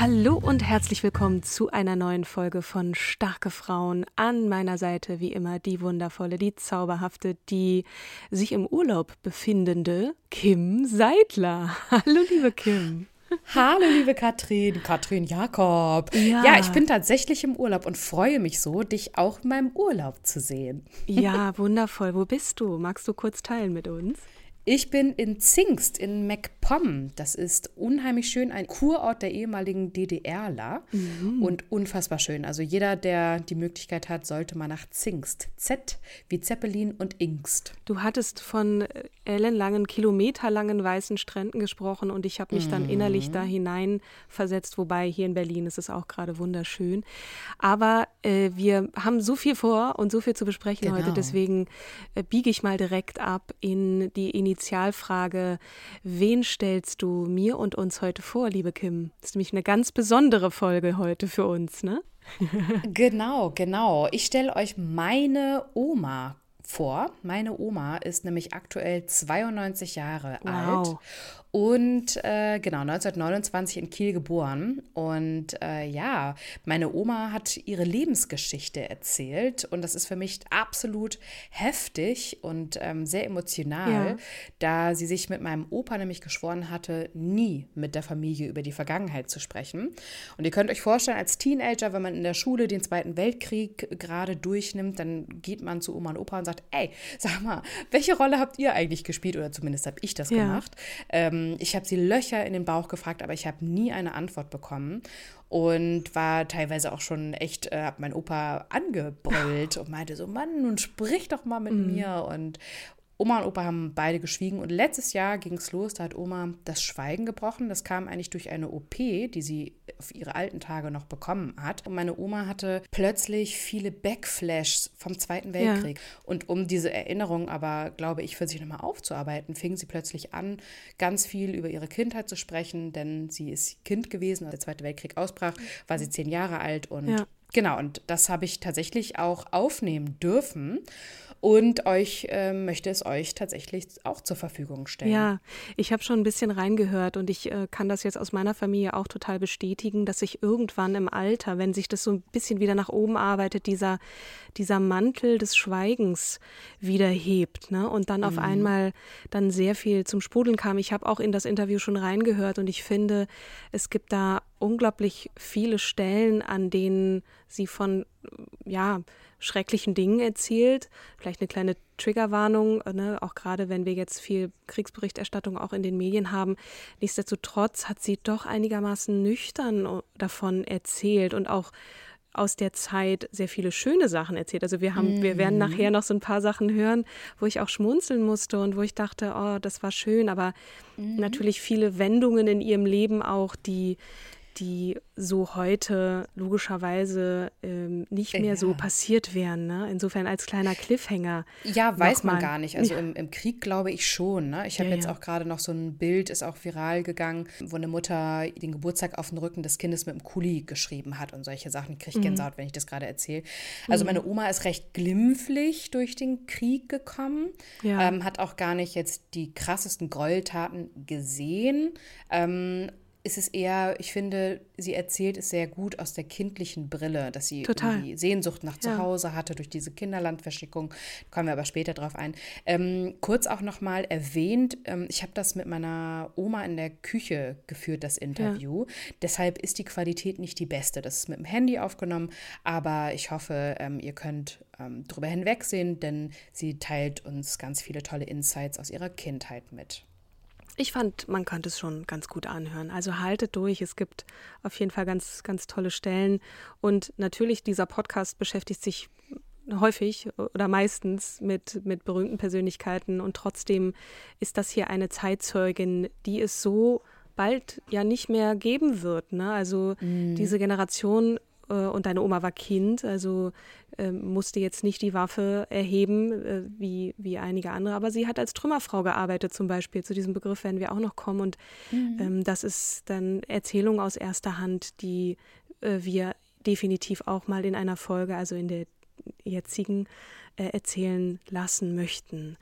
Hallo und herzlich willkommen zu einer neuen Folge von Starke Frauen. An meiner Seite wie immer die wundervolle, die zauberhafte, die sich im Urlaub befindende Kim Seidler. Hallo liebe Kim. Hallo, liebe Katrin, Katrin Jakob. Ja. ja, ich bin tatsächlich im Urlaub und freue mich so, dich auch in meinem Urlaub zu sehen. Ja, wundervoll. Wo bist du? Magst du kurz teilen mit uns? Ich bin in Zingst in MacPom. Das ist unheimlich schön, ein Kurort der ehemaligen DDRler Mhm. und unfassbar schön. Also jeder, der die Möglichkeit hat, sollte mal nach Zingst. Z wie Zeppelin und Ingst. Du hattest von äh, ellenlangen, kilometerlangen weißen Stränden gesprochen und ich habe mich dann innerlich da hinein versetzt, wobei hier in Berlin ist es auch gerade wunderschön. Aber äh, wir haben so viel vor und so viel zu besprechen heute, Genau. deswegen äh, biege ich mal direkt ab in die Initialfrage, wen stellst du mir und uns heute vor, liebe Kim? Das ist nämlich eine ganz besondere Folge heute für uns, ne? Genau, genau. Ich stelle euch meine Oma vor. Meine Oma ist nämlich aktuell 92 Jahre Wow. alt und äh, genau 1929 in Kiel geboren. Und äh, ja, meine Oma hat ihre Lebensgeschichte erzählt und das ist für mich absolut heftig und ähm, sehr emotional, Ja. da sie sich mit meinem Opa nämlich geschworen hatte, nie mit der Familie über die Vergangenheit zu sprechen. Und ihr könnt euch vorstellen, als Teenager, wenn man in der Schule den Zweiten Weltkrieg gerade durchnimmt, dann geht man zu Oma und Opa und sagt, ey, sag mal, welche Rolle habt ihr eigentlich gespielt? Oder zumindest habe ich das Ja. gemacht. Ähm, ich habe sie Löcher in den Bauch gefragt, aber ich habe nie eine Antwort bekommen. Und war teilweise auch schon echt, äh, hab mein Opa angebrüllt und meinte so, Mann, nun sprich doch mal mit mir. Und Oma und Opa haben beide geschwiegen und letztes Jahr ging es los, da hat Oma das Schweigen gebrochen. Das kam eigentlich durch eine OP, die sie auf ihre alten Tage noch bekommen hat. Und meine Oma hatte plötzlich viele Backflashs vom Zweiten Ja. Weltkrieg. Und um diese Erinnerung aber, glaube ich, für sich nochmal aufzuarbeiten, fing sie plötzlich an, ganz viel über ihre Kindheit zu sprechen, denn sie ist Kind gewesen, als der Zweite Weltkrieg ausbrach, war sie zehn Jahre alt und Ja. Genau, und das habe ich tatsächlich auch aufnehmen dürfen und euch ähm, möchte es euch tatsächlich auch zur Verfügung stellen. Ja, ich habe schon ein bisschen reingehört und ich äh, kann das jetzt aus meiner Familie auch total bestätigen, dass sich irgendwann im Alter, wenn sich das so ein bisschen wieder nach oben arbeitet, dieser, dieser Mantel des Schweigens wieder hebt ne? und dann auf einmal dann sehr viel zum Sprudeln kam. Ich habe auch in das Interview schon reingehört und ich finde, es gibt da unglaublich viele Stellen, an denen sie von, ja, schrecklichen Dingen erzählt. Vielleicht eine kleine Triggerwarnung, äh, ne? auch gerade wenn wir jetzt viel Kriegsberichterstattung auch in den Medien haben. Nichtsdestotrotz hat sie doch einigermaßen nüchtern o- davon erzählt und auch aus der Zeit sehr viele schöne Sachen erzählt. Also wir haben, wir werden nachher noch so ein paar Sachen hören, wo ich auch schmunzeln musste und wo ich dachte, oh, das war schön, aber natürlich viele Wendungen in ihrem Leben auch, die die so heute logischerweise ähm, nicht mehr so Ja. passiert wären. Ne? Insofern als kleiner Cliffhanger. Ja, weiß man gar nicht. Also im, im Krieg glaube ich schon. Ne? Ich habe Ja, jetzt ja. auch gerade noch so ein Bild, ist auch viral gegangen, wo eine Mutter den Geburtstag auf den Rücken des Kindes mit einem Kuli geschrieben hat und solche Sachen. Kriege Mhm. ich Gänsehaut, wenn ich das gerade erzähle. Also meine Oma ist recht glimpflich durch den Krieg gekommen, Ja. ähm, hat auch gar nicht jetzt die krassesten Gräueltaten gesehen. Ähm, ist es eher, ich finde, sie erzählt es sehr gut aus der kindlichen Brille, dass sie die Sehnsucht nach Ja. Zuhause hatte durch diese Kinderlandverschickung. Kommen wir aber später drauf ein. Ähm, kurz auch nochmal erwähnt, ähm, ich habe das mit meiner Oma in der Küche geführt, das Interview. Deshalb ist die Qualität nicht die beste. Das ist mit dem Handy aufgenommen, aber ich hoffe, ähm, ihr könnt ähm, drüber hinwegsehen, denn sie teilt uns ganz viele tolle Insights aus ihrer Kindheit mit. Ich fand, man konnte es schon ganz gut anhören. Also haltet durch. Es gibt auf jeden Fall ganz, ganz tolle Stellen. Und natürlich, dieser Podcast beschäftigt sich häufig oder meistens mit, mit berühmten Persönlichkeiten. Und trotzdem ist das hier eine Zeitzeugin, die es so bald ja nicht mehr geben wird. Ne? Also diese Generation und deine Oma war Kind, also äh, musste jetzt nicht die Waffe erheben äh, wie, wie einige andere, aber sie hat als Trümmerfrau gearbeitet zum Beispiel. Zu diesem Begriff werden wir auch noch kommen und ähm, das ist dann Erzählung aus erster Hand, die äh, wir definitiv auch mal in einer Folge, also in der jetzigen, äh, erzählen lassen möchten.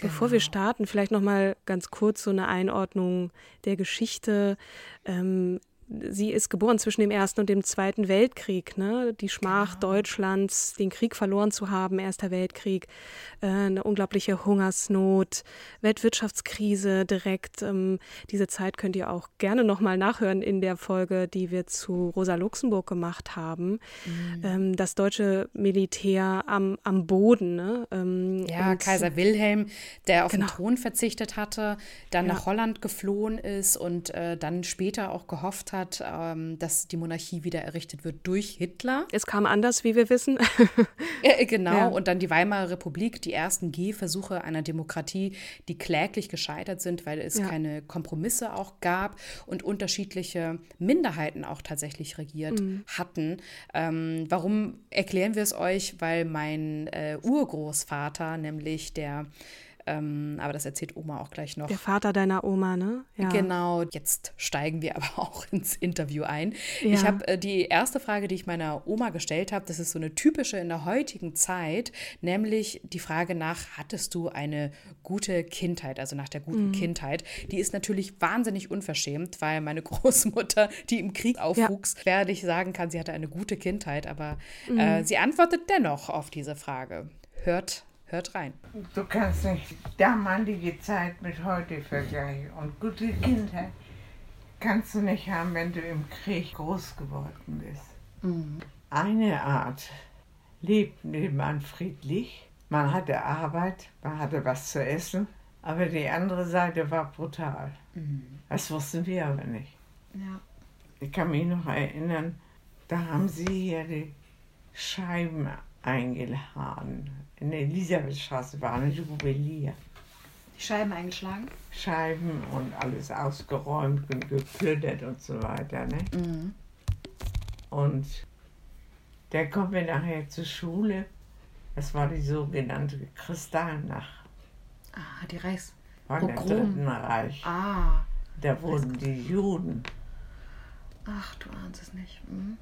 Bevor wir starten, vielleicht noch mal ganz kurz so eine Einordnung der Geschichte. Ähm, sie ist geboren zwischen dem Ersten und dem Zweiten Weltkrieg. Ne? Die Schmach Deutschlands, den Krieg verloren zu haben, Erster Weltkrieg, äh, eine unglaubliche Hungersnot, Weltwirtschaftskrise direkt. Ähm, diese Zeit könnt ihr auch gerne nochmal nachhören in der Folge, die wir zu Rosa Luxemburg gemacht haben. Ähm, das deutsche Militär am, am Boden. Ne? Ähm, Ja, Kaiser Wilhelm, der auf Genau. den Thron verzichtet hatte, dann Ja. nach Holland geflohen ist und äh, dann später auch gehofft hat, ähm, dass die Monarchie wieder errichtet wird durch Hitler. Es kam anders, wie wir wissen. Äh, genau, Ja. und dann die Weimarer Republik, die ersten Gehversuche einer Demokratie, die kläglich gescheitert sind, weil es Ja. keine Kompromisse auch gab und unterschiedliche Minderheiten auch tatsächlich regiert Mhm. hatten. Ähm, warum erklären wir es euch? Weil mein äh, Urgroßvater, nämlich der, ähm, aber das erzählt Oma auch gleich noch, Der Vater deiner Oma, ne? Ja. Genau, jetzt steigen wir aber auch ins Interview ein. Ja. Ich habe äh, die erste Frage, die ich meiner Oma gestellt habe, das ist so eine typische in der heutigen Zeit, nämlich die Frage nach, hattest du eine gute Kindheit, also nach der guten Kindheit? Die ist natürlich wahnsinnig unverschämt, weil meine Großmutter, die im Krieg aufwuchs, werde ich sagen kann, sie hatte eine gute Kindheit, aber äh, sie antwortet dennoch auf diese Frage. Hört, hört rein. Du kannst nicht damalige Zeit mit heute vergleichen. Und gute Kindheit kannst du nicht haben, wenn du im Krieg groß geworden bist. Eine Art lebte man friedlich, man hatte Arbeit, man hatte was zu essen, aber die andere Seite war brutal. Das wussten wir aber nicht. Ja. Ich kann mich noch erinnern, da haben sie hier die Scheiben eingeladen. In der Elisabethstraße war ein Juwelier. Die Scheiben eingeschlagen? Scheiben und alles ausgeräumt und geplündert und so weiter. Ne? Und der kommt mir nachher zur Schule. Das war die sogenannte Kristallnacht Ah, die Reichs. von der. Dritten Reich. Ah. Da wurden die Juden Ach, du ahnst es nicht. Mhm.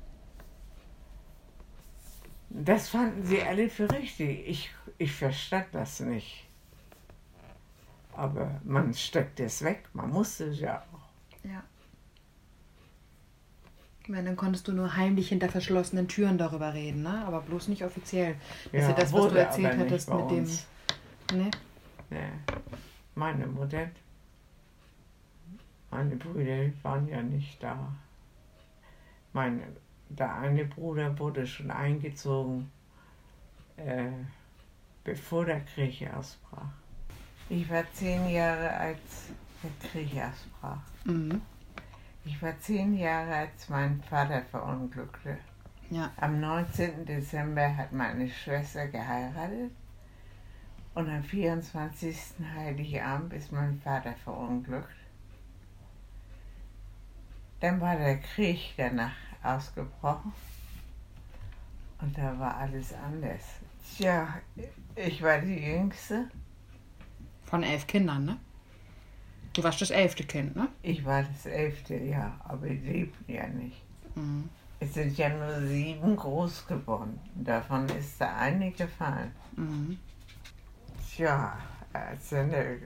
Das fanden sie alle für richtig. Ich, ich verstand das nicht. Aber man steckt es weg, man musste es ja auch. Ja. Ich meine, dann konntest du nur heimlich hinter verschlossenen Türen darüber reden, ne? Aber bloß nicht offiziell. Das ist ja das, was du erzählt hattest mit dem. uns. Ne? Nee. Meine Mutter, meine Brüder waren ja nicht da. Mein, der eine Bruder wurde schon eingezogen, äh, bevor der Krieg ausbrach. Ich war zehn Jahre, als der Krieg ausbrach. Mhm. Ich war zehn Jahre, als mein Vater verunglückte. Ja. Am 19. Dezember hat meine Schwester geheiratet und am 24. Heiligabend ist mein Vater verunglückt. Dann war der Krieg danach ausgebrochen und da war alles anders. Tja, ich war die Jüngste. Von elf Kindern, ne? Du warst das elfte Kind, ne? Ich war das elfte Jahr, aber die lebten ja nicht. Mhm. Es sind ja nur sieben groß geworden. Davon ist der eine gefallen. Mhm. Tja, also ne,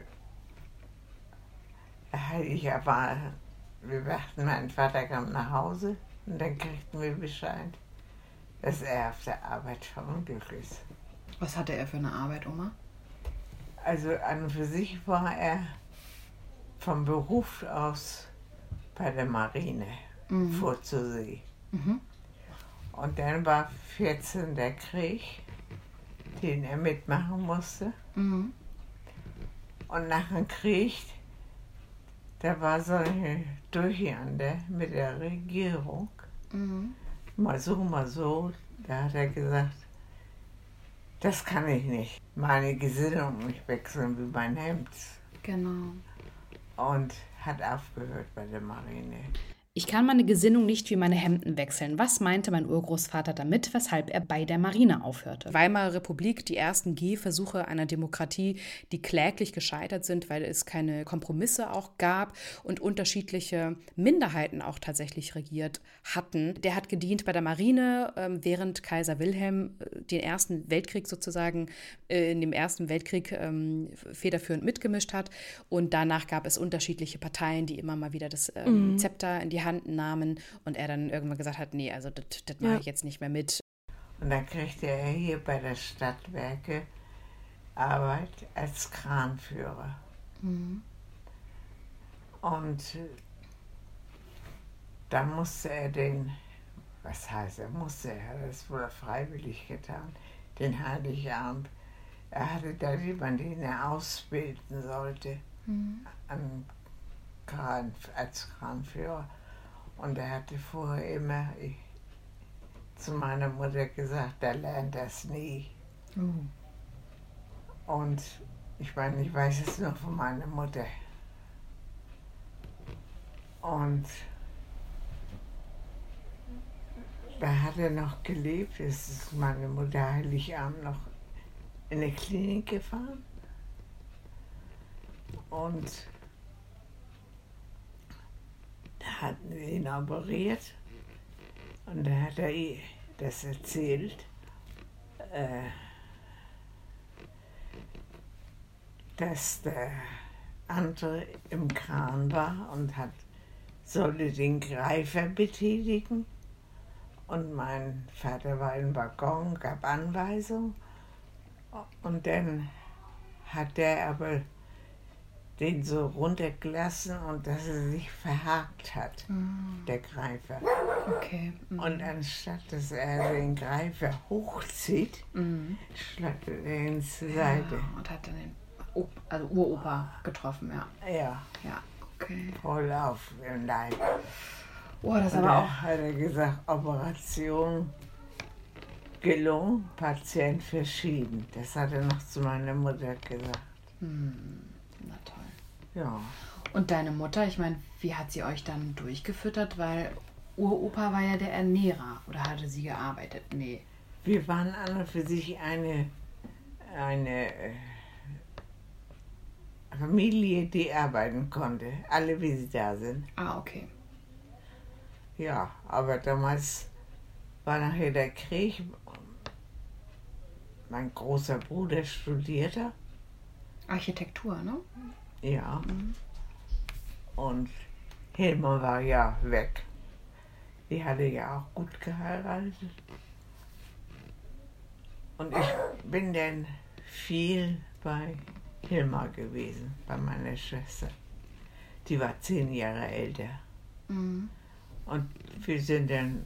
ich war wir warten, mein Vater kam nach Hause und dann kriegten wir Bescheid, dass er auf der Arbeit verunglückt ist. Was hatte er für eine Arbeit, Oma? Also an und für sich war er vom Beruf aus bei der Marine mhm. vorzusehen. Mhm. Und dann war 14 der Krieg, den er mitmachen musste. Mhm. Und nach dem Krieg, da war so eine Durcheinander mit der Regierung. Mhm. Mal so, mal so. Da hat er gesagt, das kann ich nicht. Meine Gesinnung nicht wechseln wie mein Hemd. Genau. Und hat aufgehört bei der Marine. Ich kann meine Gesinnung nicht wie meine Hemden wechseln. Was meinte mein Urgroßvater damit, weshalb er bei der Marine aufhörte? Weimarer Republik, die ersten Gehversuche einer Demokratie, die kläglich gescheitert sind, weil es keine Kompromisse auch gab und unterschiedliche Minderheiten auch tatsächlich regiert hatten. Der hat gedient bei der Marine, ähm, während Kaiser Wilhelm äh, den Ersten Weltkrieg sozusagen äh, in dem Ersten Weltkrieg ähm, federführend mitgemischt hat. Und danach gab es unterschiedliche Parteien, die immer mal wieder das ähm, mhm. Zepter in die Hand Hand nahmen und er dann irgendwann gesagt hat, nee, also das mache ja. ich jetzt nicht mehr mit. Und dann kriegte er hier bei der Stadtwerke Arbeit als Kranführer. Mhm. Und da musste er den, was heißt er, musste er, das wurde freiwillig getan, den Heiligabend. Er hatte da jemanden, den er ausbilden sollte mhm. an Kran, als Kranführer. Und er hatte vorher immer ich, zu meiner Mutter gesagt, er lernt das nie. Mhm. Und ich meine, ich weiß es nur von meiner Mutter. Und da hat er noch gelebt, es ist meine Mutter Heiligabend noch in der Klinik gefahren. Und hatten wir ihn operiert und da hat er das erzählt. Äh, dass der andere im Kran war und hat, sollte den Greifer betätigen. Und mein Vater war im Waggon, gab Anweisungen. Und dann hat der aber den so runtergelassen und dass er sich verhakt hat, mm. der Greifer. Okay. Mm. Und anstatt dass er den Greifer hochzieht, mm. schlagt er ihn zur Seite. Ja, und hat dann den o also Uropa getroffen, ja. Ja. Ja, okay. Voll auf im Leib. Oh, das und aber auch. hat er gesagt, Operation gelungen, Patient verschieden. Das hat er noch zu meiner Mutter gesagt. Hm. Ja. Und deine Mutter, ich meine, wie hat sie euch dann durchgefüttert? Weil Uropa war ja der Ernährer. Oder hatte sie gearbeitet? Nee. Wir waren und für sich eine, eine äh, Familie, die arbeiten konnte. Alle, wie sie da sind. Ah, okay. Ja, aber damals war nachher der Krieg. Mein großer Bruder studierte. Architektur, ne? Ja. Und Hilma war ja weg. Die hatte ja auch gut geheiratet. Und ich bin dann viel bei Hilma gewesen, bei meiner Schwester. Die war zehn Jahre älter. Mhm. Und wir sind dann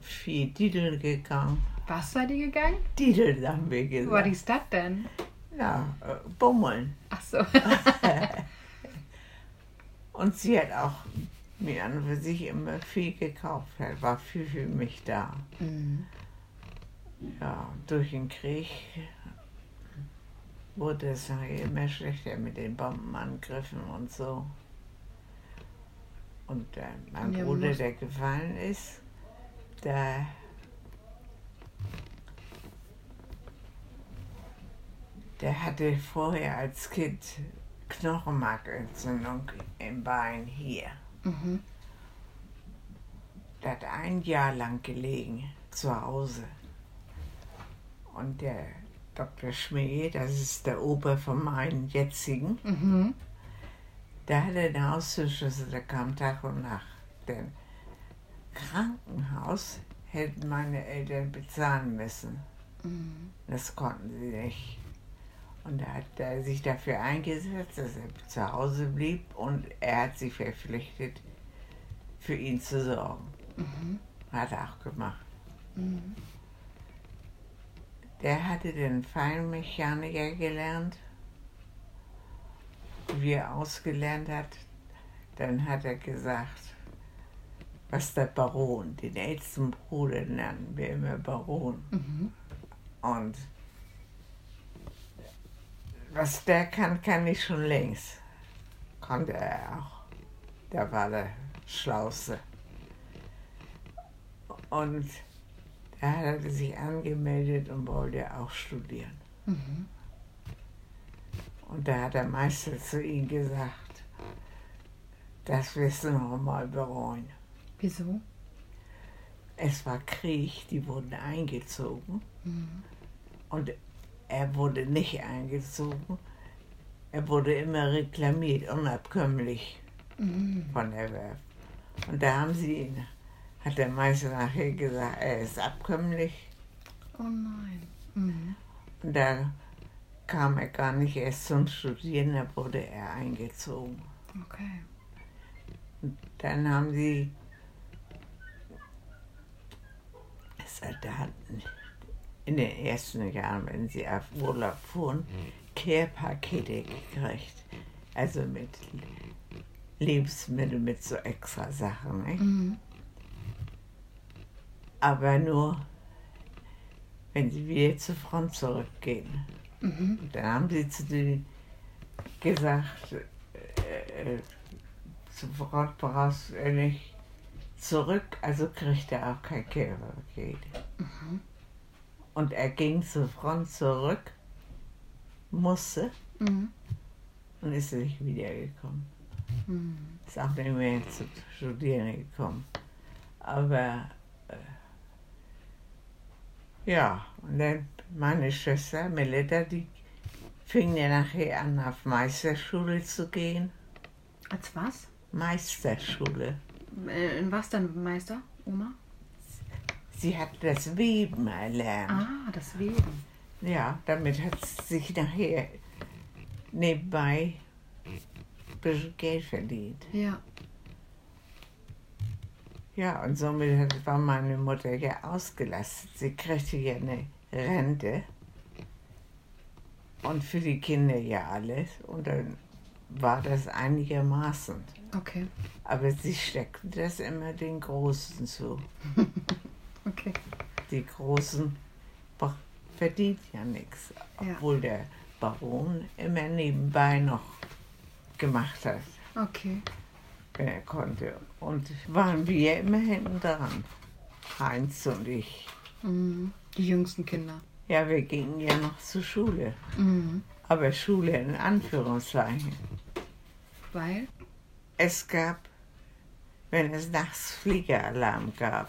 viel Dideln gegangen. Was seid ihr gegangen? Dideln haben wir gesagt. War die Stadt denn? Ja, äh, Bummeln. Ach so. und sie hat auch mir an und für sich immer viel gekauft, Er war viel für mich da. Mhm. Ja, durch den Krieg wurde es immer schlechter mit den Bombenangriffen und so. Und äh, mein ja, Bruder, der gefallen ist, der Der hatte vorher als Kind Knochenmarkentzündung im Bein hier. Mhm. Der hat ein Jahr lang gelegen zu Hause. Und der Dr. Schmäh, das ist der Opa von meinen jetzigen, mhm. Der hatte den Haustürschlüssel, der kam Tag und Nacht. Denn Krankenhaus hätten meine Eltern bezahlen müssen. Das konnten sie nicht. Und da hat er sich dafür eingesetzt, dass er zu Hause blieb und er hat sich verpflichtet, für ihn zu sorgen. Hat er auch gemacht. Der hatte den Feinmechaniker gelernt. Wie er ausgelernt hat, dann hat er gesagt, was der Baron, den ältesten Bruder nennen wir immer Baron. Und was der kann, kann ich schon längst. Konnte er auch. Der war der Schlauste. Und da hat er sich angemeldet und wollte auch studieren. Und da hat der Meister zu ihm gesagt, das wirst du noch mal bereuen. Wieso? Es war Krieg, die wurden eingezogen. Und er wurde nicht eingezogen. Er wurde immer reklamiert, unabkömmlich von der Werft. Und da haben sie ihn, hat der Meister nachher gesagt, er ist abkömmlich. Oh nein. Mhm. Und da kam er gar nicht erst zum Studieren, da wurde er eingezogen. Okay. Dann haben sie Soldaten in den ersten Jahren, wenn sie auf Urlaub fuhren, Care-Pakete gekriegt. Also mit Lebensmitteln, mit so extra Sachen. Nicht? Aber nur, wenn sie wieder zur Front zurückgehen. Und dann haben sie zu denen gesagt, äh, äh, zur Front brauchst du nicht zurück, also kriegt er auch kein Care-Paket. Und er ging zur Front zurück, musste und ist nicht wiedergekommen. Ist auch nicht mehr zu studieren gekommen. Aber äh, ja, und dann meine Schwester Melita, die fing ja nachher an, auf Meisterschule zu gehen. Als was? Meisterschule. Äh, In was denn, Meister? Oma? Sie hat das Weben erlernt. Ah, das Weben. Ja, damit hat sie sich nachher nebenbei ein bisschen Geld verdient. Ja. Ja, und somit war meine Mutter ja ausgelastet. Sie kriegte ja eine Rente und für die Kinder ja alles. Und dann war das einigermaßen. Okay. Aber sie steckte das immer den Großen zu. Okay. Die Großen verdient ja nichts. Ja. Obwohl der Baron immer nebenbei noch gemacht hat, Okay. wenn er konnte. Und waren wir immer hinten dran. Heinz und ich. Mhm. Die jüngsten Kinder. Ja, wir gingen ja noch zur Schule. Mhm. Aber Schule in Anführungszeichen. Weil? Es gab, wenn es nachts Fliegeralarm gab,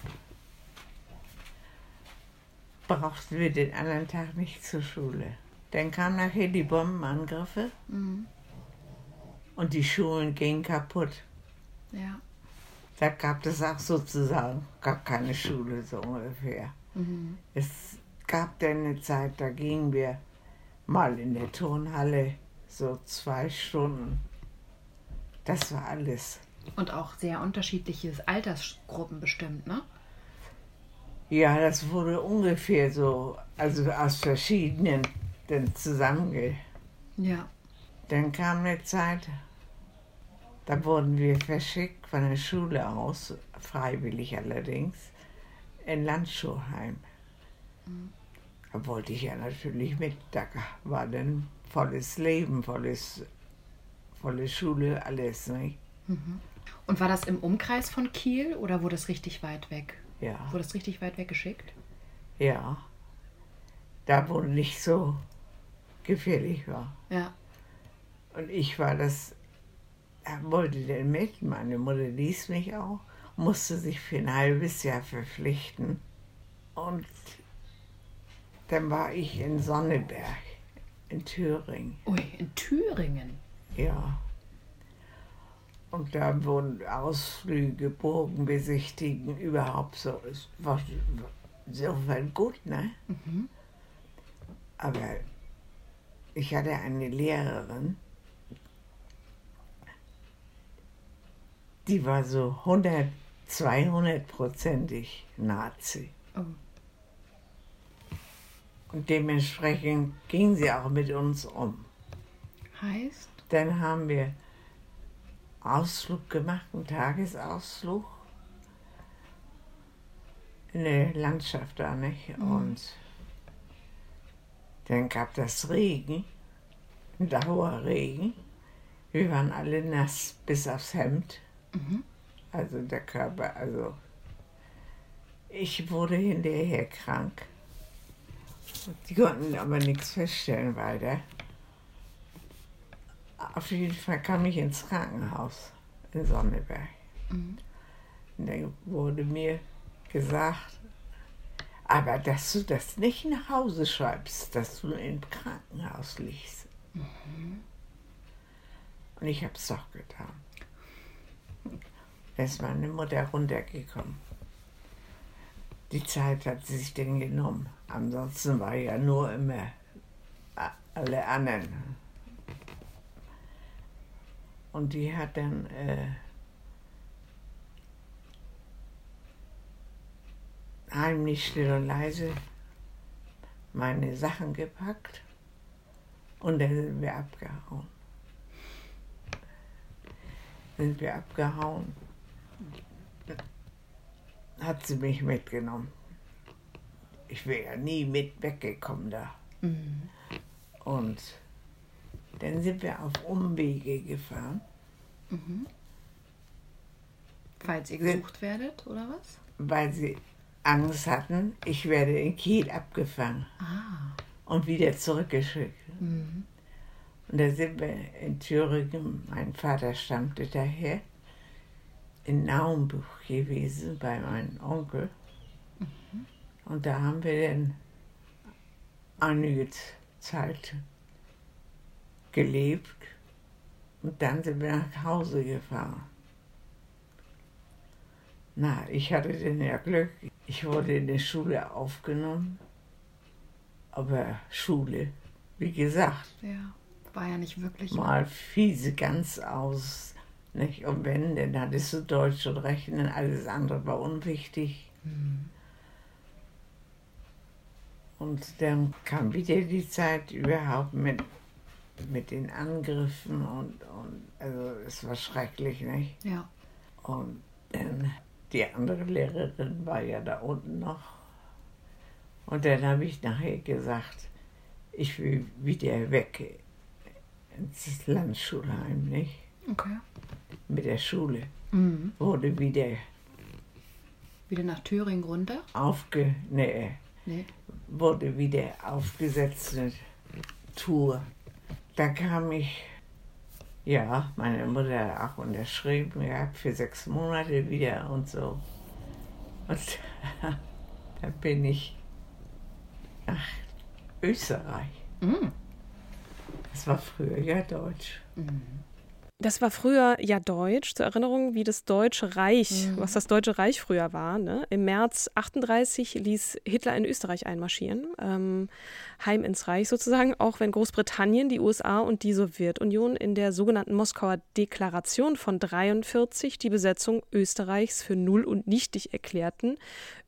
brauchten wir den anderen Tag nicht zur Schule. Dann kamen nachher die Bombenangriffe Mhm. und die Schulen gingen kaputt. Ja. Da gab es auch sozusagen gar keine Schule, so ungefähr. Mhm. Es gab dann eine Zeit, da gingen wir mal in der Turnhalle so zwei Stunden. Das war alles. Und auch sehr unterschiedliche Altersgruppen bestimmt, ne? Ja, das wurde ungefähr so, also aus verschiedenen dann zusammenge. Ja. Dann kam eine Zeit, da wurden wir verschickt von der Schule aus, freiwillig allerdings, in Landschulheim. Da wollte ich ja natürlich mit, da war dann volles Leben, volles, volle Schule, alles, nicht? Und war das im Umkreis von Kiel oder wurde es richtig weit weg? Ja, Wurde es richtig weit weg geschickt? ja. Da wo nicht so gefährlich war. Ja. Und ich war das, er wollte denn mit, meine Mutter ließ mich auch, musste sich für ein halbes Jahr verpflichten. Und dann war ich in Sonneberg, in Thüringen, Ui, in Thüringen. ja. Und da wurden Ausflüge, Burgen besichtigen, überhaupt so. Es war insofern gut, ne? Mhm. Aber ich hatte eine Lehrerin, die war so 100, 200-prozentig Nazi. Oh. Und dementsprechend ging sie auch mit uns um. Heißt? Dann haben wir Ausflug gemacht, einen Tagesausflug in der Landschaft da, nicht? Mhm. Und dann gab das Regen, ein Dauerregen. Wir waren alle nass bis aufs Hemd. Mhm. Also der Körper, also ich wurde hinterher krank. Die konnten aber nichts feststellen weiter. Auf jeden Fall kam ich ins Krankenhaus in Sonneberg. Mhm. Und dann wurde mir gesagt, aber dass du das nicht nach Hause schreibst, dass du im Krankenhaus liegst. Mhm. Und ich habe es doch getan. Da ist meine Mutter runtergekommen. Die Zeit hat sie sich denn genommen. Ansonsten war ja nur immer alle anderen. Und die hat dann äh, heimlich still und leise meine Sachen gepackt und dann sind wir abgehauen. Sind wir abgehauen hat sie mich mitgenommen. Ich wäre ja nie mit weggekommen da. Mhm. Und dann sind wir auf Umwege gefahren. Mhm. Falls ihr gesucht werdet, oder was? Weil sie Angst hatten, ich werde in Kiel abgefangen ah. und wieder zurückgeschickt. Mhm. Und da sind wir in Thüringen, mein Vater stammte daher, in Naumbuch gewesen bei meinem Onkel. Mhm. Und da haben wir dann einige Zeit gelebt und dann sind wir nach Hause gefahren. Na, ich hatte dann ja Glück. Ich wurde in der Schule aufgenommen. Aber Schule, wie gesagt. Ja, war ja nicht wirklich. Mal fiese ganz aus nicht? Und wenn, dann hattest du Deutsch und Rechnen, alles andere war unwichtig. Mhm. Und dann kam wieder die Zeit überhaupt mit, mit den Angriffen und, und also es war schrecklich, nicht? Ja. Und dann die andere Lehrerin war ja da unten noch. Und dann habe ich nachher gesagt, ich will wieder weg ins Landschulheim, nicht? Okay mit der Schule. Mhm. Wurde wieder. Wieder nach Thüringen runter? Aufge. Nee. nee. Wurde wieder aufgesetzt eine Tour. Da kam ich. Ja, meine Mutter auch unterschrieben gehabt für sechs Monate wieder und so. Und da bin ich nach Österreich. Mhm. Das war früher ja Deutsch. Mhm. Das war früher ja Deutsch, zur Erinnerung, wie das Deutsche Reich, mhm. was das Deutsche Reich früher war. Ne? Im März 38 ließ Hitler in Österreich einmarschieren, ähm, heim ins Reich sozusagen, auch wenn Großbritannien, die USA und die Sowjetunion in der sogenannten Moskauer Deklaration von 43 die Besetzung Österreichs für null und nichtig erklärten.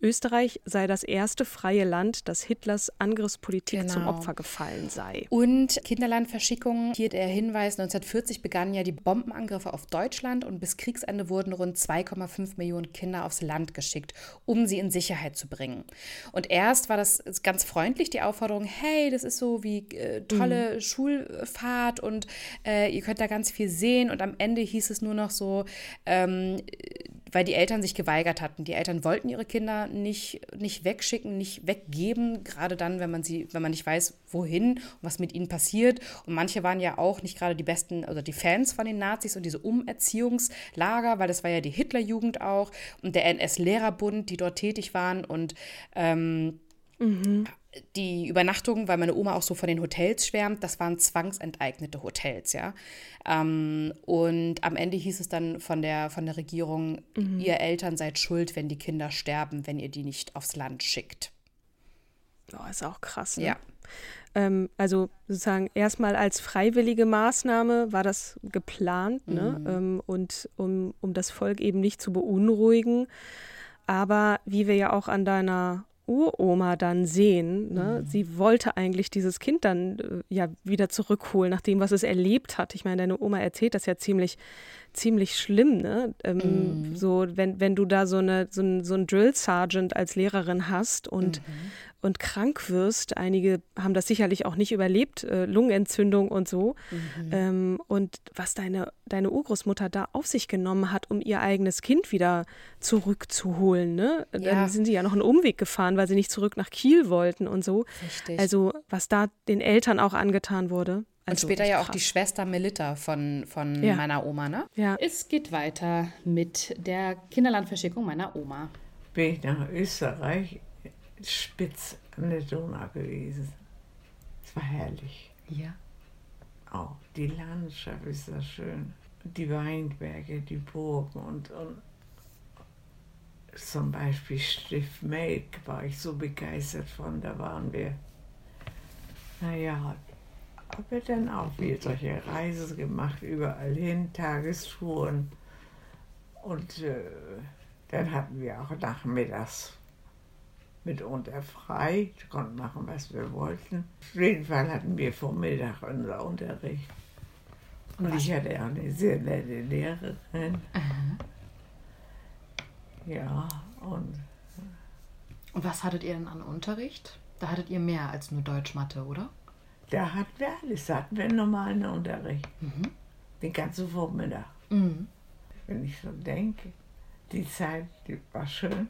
Österreich sei das erste freie Land, das Hitlers Angriffspolitik genau. zum Opfer gefallen sei. Und Kinderlandverschickung, hier der Hinweis, 1940 begannen ja die Bombenangriffe auf Deutschland und bis Kriegsende wurden rund 2,5 Millionen Kinder aufs Land geschickt, um sie in Sicherheit zu bringen. Und erst war das ganz freundlich, die Aufforderung, hey, das ist so wie äh, tolle mhm. Schulfahrt und äh, ihr könnt da ganz viel sehen. Und am Ende hieß es nur noch so, ähm, weil die Eltern sich geweigert hatten. Die Eltern wollten ihre Kinder nicht, nicht wegschicken, nicht weggeben, gerade dann, wenn man sie, wenn man nicht weiß, wohin und was mit ihnen passiert. Und manche waren ja auch nicht gerade die besten oder die Fans von den Nazis und diese Umerziehungslager, weil das war ja die Hitlerjugend auch und der NS-Lehrerbund, die dort tätig waren und ähm, mhm. Die Übernachtung, weil meine Oma auch so von den Hotels schwärmt, das waren zwangsenteignete Hotels, ja. Ähm, und am Ende hieß es dann von der, von der Regierung, mhm. ihr Eltern seid schuld, wenn die Kinder sterben, wenn ihr die nicht aufs Land schickt. Oh, ist auch krass. Ne? Ja. Ähm, also sozusagen erstmal als freiwillige Maßnahme war das geplant, ne? Mhm. Ähm, und um, um das Volk eben nicht zu beunruhigen. Aber wie wir ja auch an deiner Uroma dann sehen. Ne? Mhm. Sie wollte eigentlich dieses Kind dann äh, ja wieder zurückholen, nach dem, was es erlebt hat. Ich meine, deine Oma erzählt das ja ziemlich, ziemlich schlimm. Ne? Ähm, mhm. So, wenn, wenn du da so, eine, so, ein, so ein Drill Sergeant als Lehrerin hast und mhm und krank wirst. Einige haben das sicherlich auch nicht überlebt, äh, Lungenentzündung und so. Mhm. Ähm, und was deine, deine Urgroßmutter da auf sich genommen hat, um ihr eigenes Kind wieder zurückzuholen. Ne? Ja. Dann sind sie ja noch einen Umweg gefahren, weil sie nicht zurück nach Kiel wollten und so. Richtig. Also was da den Eltern auch angetan wurde. Also und später ja auch die Schwester Melitta von, von ja. meiner Oma, ne? Ja. Es geht weiter mit der Kinderlandverschickung meiner Oma. Bin ich nach Österreich spitz an der Donau gewesen. Es war herrlich. Ja. Auch die Landschaft ist da schön. Die Weinberge, die Burgen und, und zum Beispiel Stift Melk war ich so begeistert von, da waren wir. Naja, habe dann auch wieder solche Reisen gemacht, überall hin, Tagestouren. Und äh, dann hatten wir auch nachmittags mitunter frei, konnten machen, was wir wollten. Auf jeden Fall hatten wir Vormittag unser Unterricht. Und ich hatte auch eine sehr nette Lehrerin. Aha. Ja, und. Und was hattet ihr denn an Unterricht? Da hattet ihr mehr als nur Deutsch, Mathe, oder? Da hatten wir alles, da hatten wir einen normalen Unterricht. Mhm. Den ganzen Vormittag. Mhm. Wenn ich so denke, die Zeit, die war schön.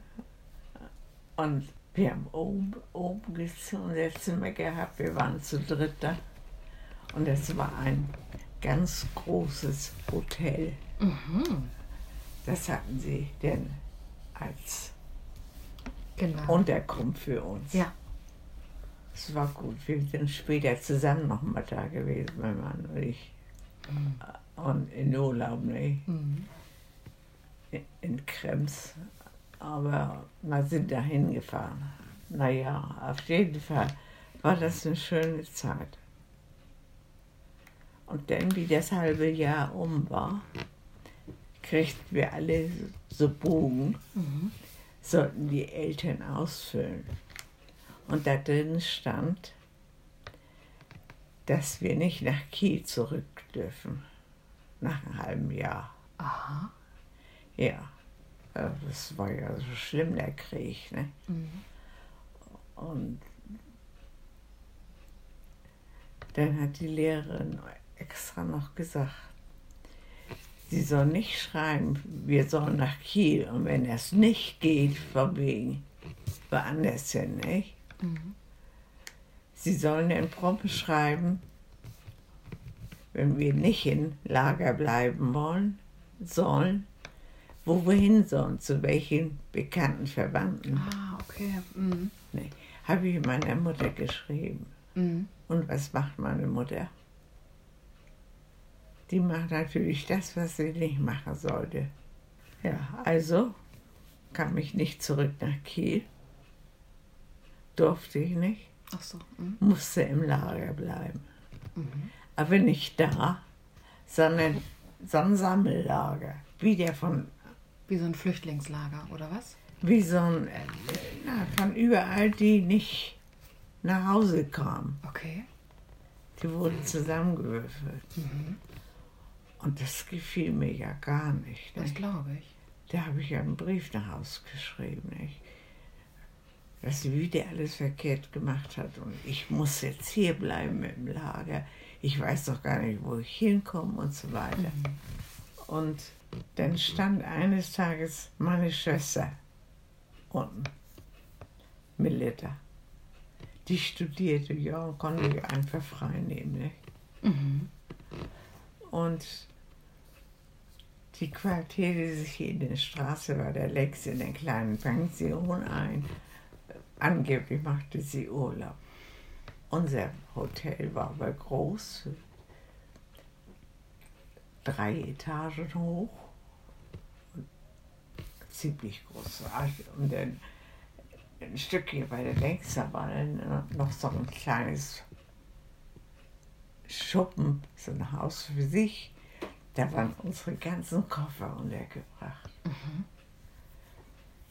Und wir haben oben, oben unser Zimmer gehabt, wir waren zu dritt da. Und es war ein ganz großes Hotel. Mhm. Das hatten sie denn als genau. Unterkunft für uns. Ja. Es war gut. Wir sind später zusammen noch mal da gewesen, mein Mann und ich. Mhm. Und in Urlaub, ne? Mhm. In Krems aber wir sind da hingefahren. Naja, auf jeden Fall war das eine schöne Zeit. Und dann, wie das halbe Jahr um war, kriegten wir alle so Bogen, mhm. sollten die Eltern ausfüllen. Und da drin stand, dass wir nicht nach Kiel zurück dürfen, nach einem halben Jahr. Aha. Ja. Das war ja so schlimm, der Krieg. Ne? Mhm. Und dann hat die Lehrerin extra noch gesagt, sie soll nicht schreiben, wir sollen nach Kiel. Und wenn es nicht geht, von wegen, woanders hin, nicht? Mhm. Sie sollen den prompt schreiben, wenn wir nicht in Lager bleiben wollen, sollen, wo wir hin sollen, zu welchen bekannten Verwandten. Ah, okay. Mhm. Nee, habe ich meiner Mutter geschrieben. Mhm. Und was macht meine Mutter? Die macht natürlich das, was sie nicht machen sollte. Ja, also kam ich nicht zurück nach Kiel. Durfte ich nicht. Ach so. Mhm. Musste im Lager bleiben. Mhm. Aber nicht da, sondern so ein Sammellager, wie der von wie so ein Flüchtlingslager, oder was? Wie so ein, na, von überall, die nicht nach Hause kamen. Okay. Die wurden zusammengewürfelt. Mhm. Und das gefiel mir ja gar nicht. Das glaube ich. Da habe ich ja einen Brief nach Hause geschrieben, nicht? dass sie wieder alles verkehrt gemacht hat. Und ich muss jetzt hier bleiben im Lager. Ich weiß doch gar nicht, wo ich hinkomme und so weiter. Mhm. Und dann stand eines Tages meine Schwester unten, Melita. Die studierte ja und konnte einfach frei nehmen. Ne? Mhm. Und die quartierte sich in der Straße bei der Lex in der kleinen Pension ein. angeblich machte sie Urlaub. Unser Hotel war aber groß, drei Etagen hoch, ziemlich groß. Und dann ein weiter links, da war dann noch so ein kleines Schuppen, so ein Haus für sich. Da waren unsere ganzen Koffer untergebracht. Mhm.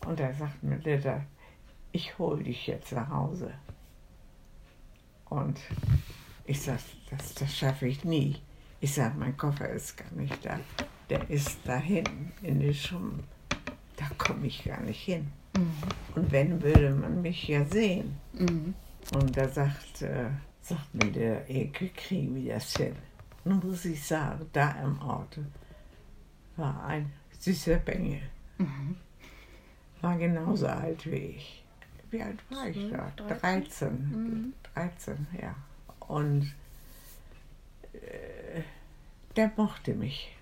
Und da sagt mir Litta, ich hole dich jetzt nach Hause. Und ich sag, das, das schaffe ich nie. Ich sag, mein Koffer ist gar nicht da. Der ist da hinten in den Schummen. Da komme ich gar nicht hin. Mhm. Und wenn, würde man mich ja sehen. Mhm. Und da sagt, äh, sagt mir der Ecke, kriegen wir das hin. Nun muss ich sagen, da im Ort war ein süßer Bengel. Mhm. War genauso alt wie ich. Wie alt war ich da? 13. Mhm. 13, ja. Und der mochte mich.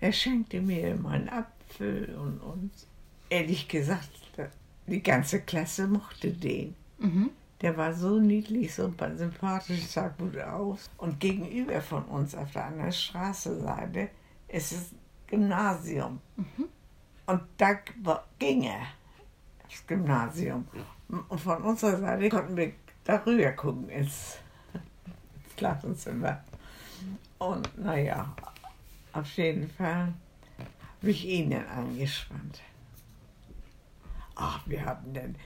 Er schenkte mir immer einen Apfel und, und ehrlich gesagt, die ganze Klasse mochte den. Mhm. Der war so niedlich, so sympathisch, sah gut aus. Und gegenüber von uns auf der anderen Straßenseite ist das Gymnasium. Mhm. Und da ging er, das Gymnasium. Und von unserer Seite konnten wir darüber gucken ins, ins Klassenzimmer. Und naja, auf jeden Fall habe ich ihn dann angespannt. Ach, wir hatten dann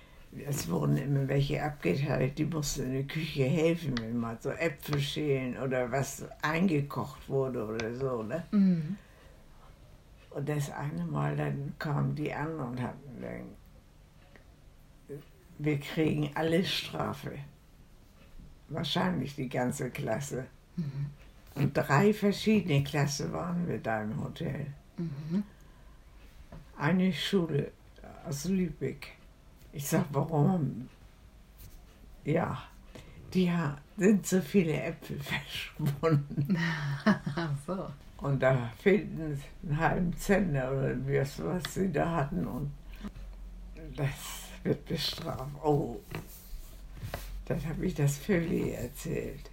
es wurden immer welche abgeteilt, die mussten in der Küche helfen, wenn mal so Äpfel schälen oder was eingekocht wurde oder so. Ne? Mhm. Und das eine Mal dann kamen die anderen und hatten dann, wir kriegen alle Strafe. Wahrscheinlich die ganze Klasse. Mhm. Und drei verschiedene Klassen waren wir da im Hotel. Mhm. Eine Schule aus Lübeck ich sag, warum? Ja, die sind so viele Äpfel verschwunden. so. Und da fehlten einen halben Zentner oder was, was sie da hatten. Und das wird bestraft. Oh, dann habe ich das Vögel erzählt.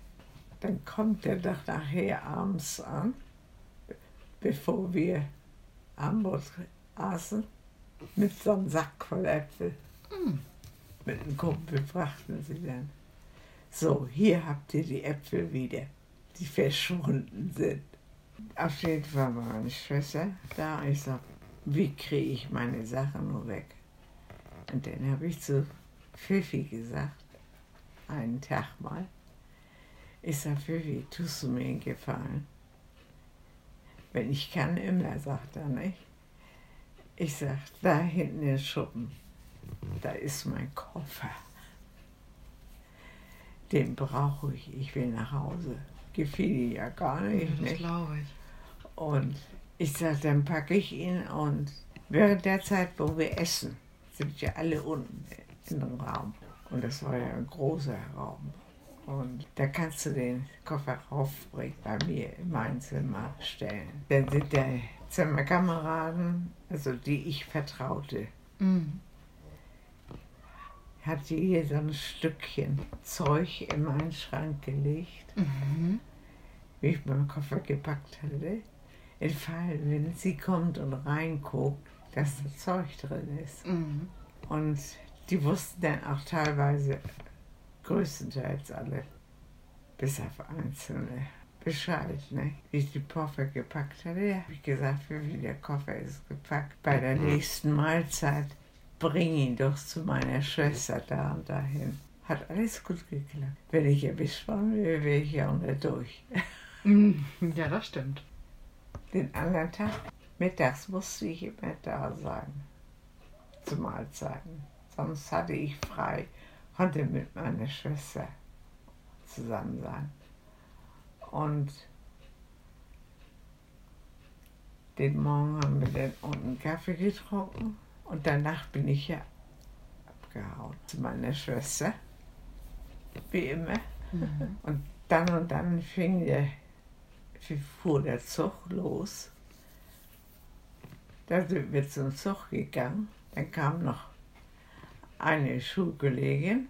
Dann kommt er doch nachher abends an, bevor wir Abendbrot aßen, mit so einem Sack voll Äpfel. Hm. Mit einem Kumpel brachten sie dann. So, hier habt ihr die Äpfel wieder, die verschwunden sind. Auf jeden Fall war meine Schwester da. Ich sag, wie kriege ich meine Sachen nur weg? Und dann habe ich zu Pfiffi gesagt, einen Tag mal, ich sag, Pfiffi, tust du mir einen Gefallen? Wenn ich kann, immer, sagt er nicht. Ich sag, da hinten ist Schuppen da ist mein Koffer. Den brauche ich. Ich will nach Hause. Gefiel ja gar nicht. Das nicht? glaube ich. Und ich sage, dann packe ich ihn und während der Zeit, wo wir essen, sind ja alle unten in dem Raum. Und das war ja ein großer Raum. Und da kannst du den Koffer raufbringen, bei mir in mein Zimmer stellen. Dann sind der Zimmerkameraden, also die ich vertraute, mhm hat sie hier so ein Stückchen Zeug in meinen Schrank gelegt, mhm. wie ich meinen Koffer gepackt hatte. Im Fall, wenn sie kommt und reinguckt, dass da Zeug drin ist. Mhm. Und die wussten dann auch teilweise, größtenteils alle, bis auf einzelne, Bescheid, ne? Wie ich die Koffer gepackt hatte, habe ich gesagt, wie der Koffer ist gepackt. Bei der nächsten Mahlzeit bring ihn doch zu meiner Schwester da und dahin. Hat alles gut geklappt. Wenn ich erwischt worden wäre, wäre ich ja unter durch. Mm, ja, das stimmt. Den anderen Tag, mittags musste ich immer da sein. Zu Mahlzeiten. Sonst hatte ich frei, konnte mit meiner Schwester zusammen sein. Und den Morgen haben wir dann unten Kaffee getrunken. Und danach bin ich ja abgehauen zu meiner Schwester, wie immer. Mhm. Und dann und dann fing der, fuhr der Zug los. Da sind wir zum Zug gegangen. Dann kam noch eine Schulkollegin,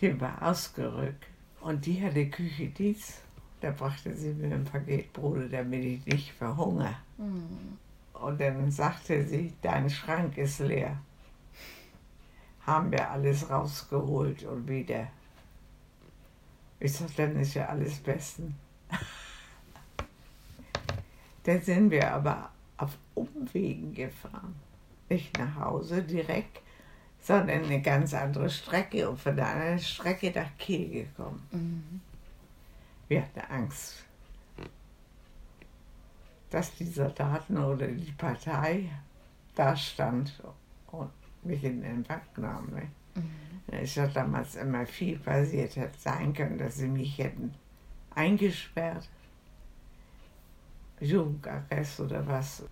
die war ausgerückt und die hatte Küchendienst. Da brachte sie mir ein Paket Brote, damit ich nicht verhungere. Mhm. Und dann sagte sie, dein Schrank ist leer. Haben wir alles rausgeholt und wieder. Ich sagte, dann ist ja alles besten. dann sind wir aber auf Umwegen gefahren. Nicht nach Hause direkt, sondern eine ganz andere Strecke und von der anderen Strecke nach Kiel gekommen. Mhm. Wir hatten Angst, dass die Soldaten oder die Partei da stand und mich in Empfang nahm. Ne? Mhm. Es hat damals immer viel passiert, hätte sein können, dass sie mich hätten eingesperrt, Jugendarrest oder was.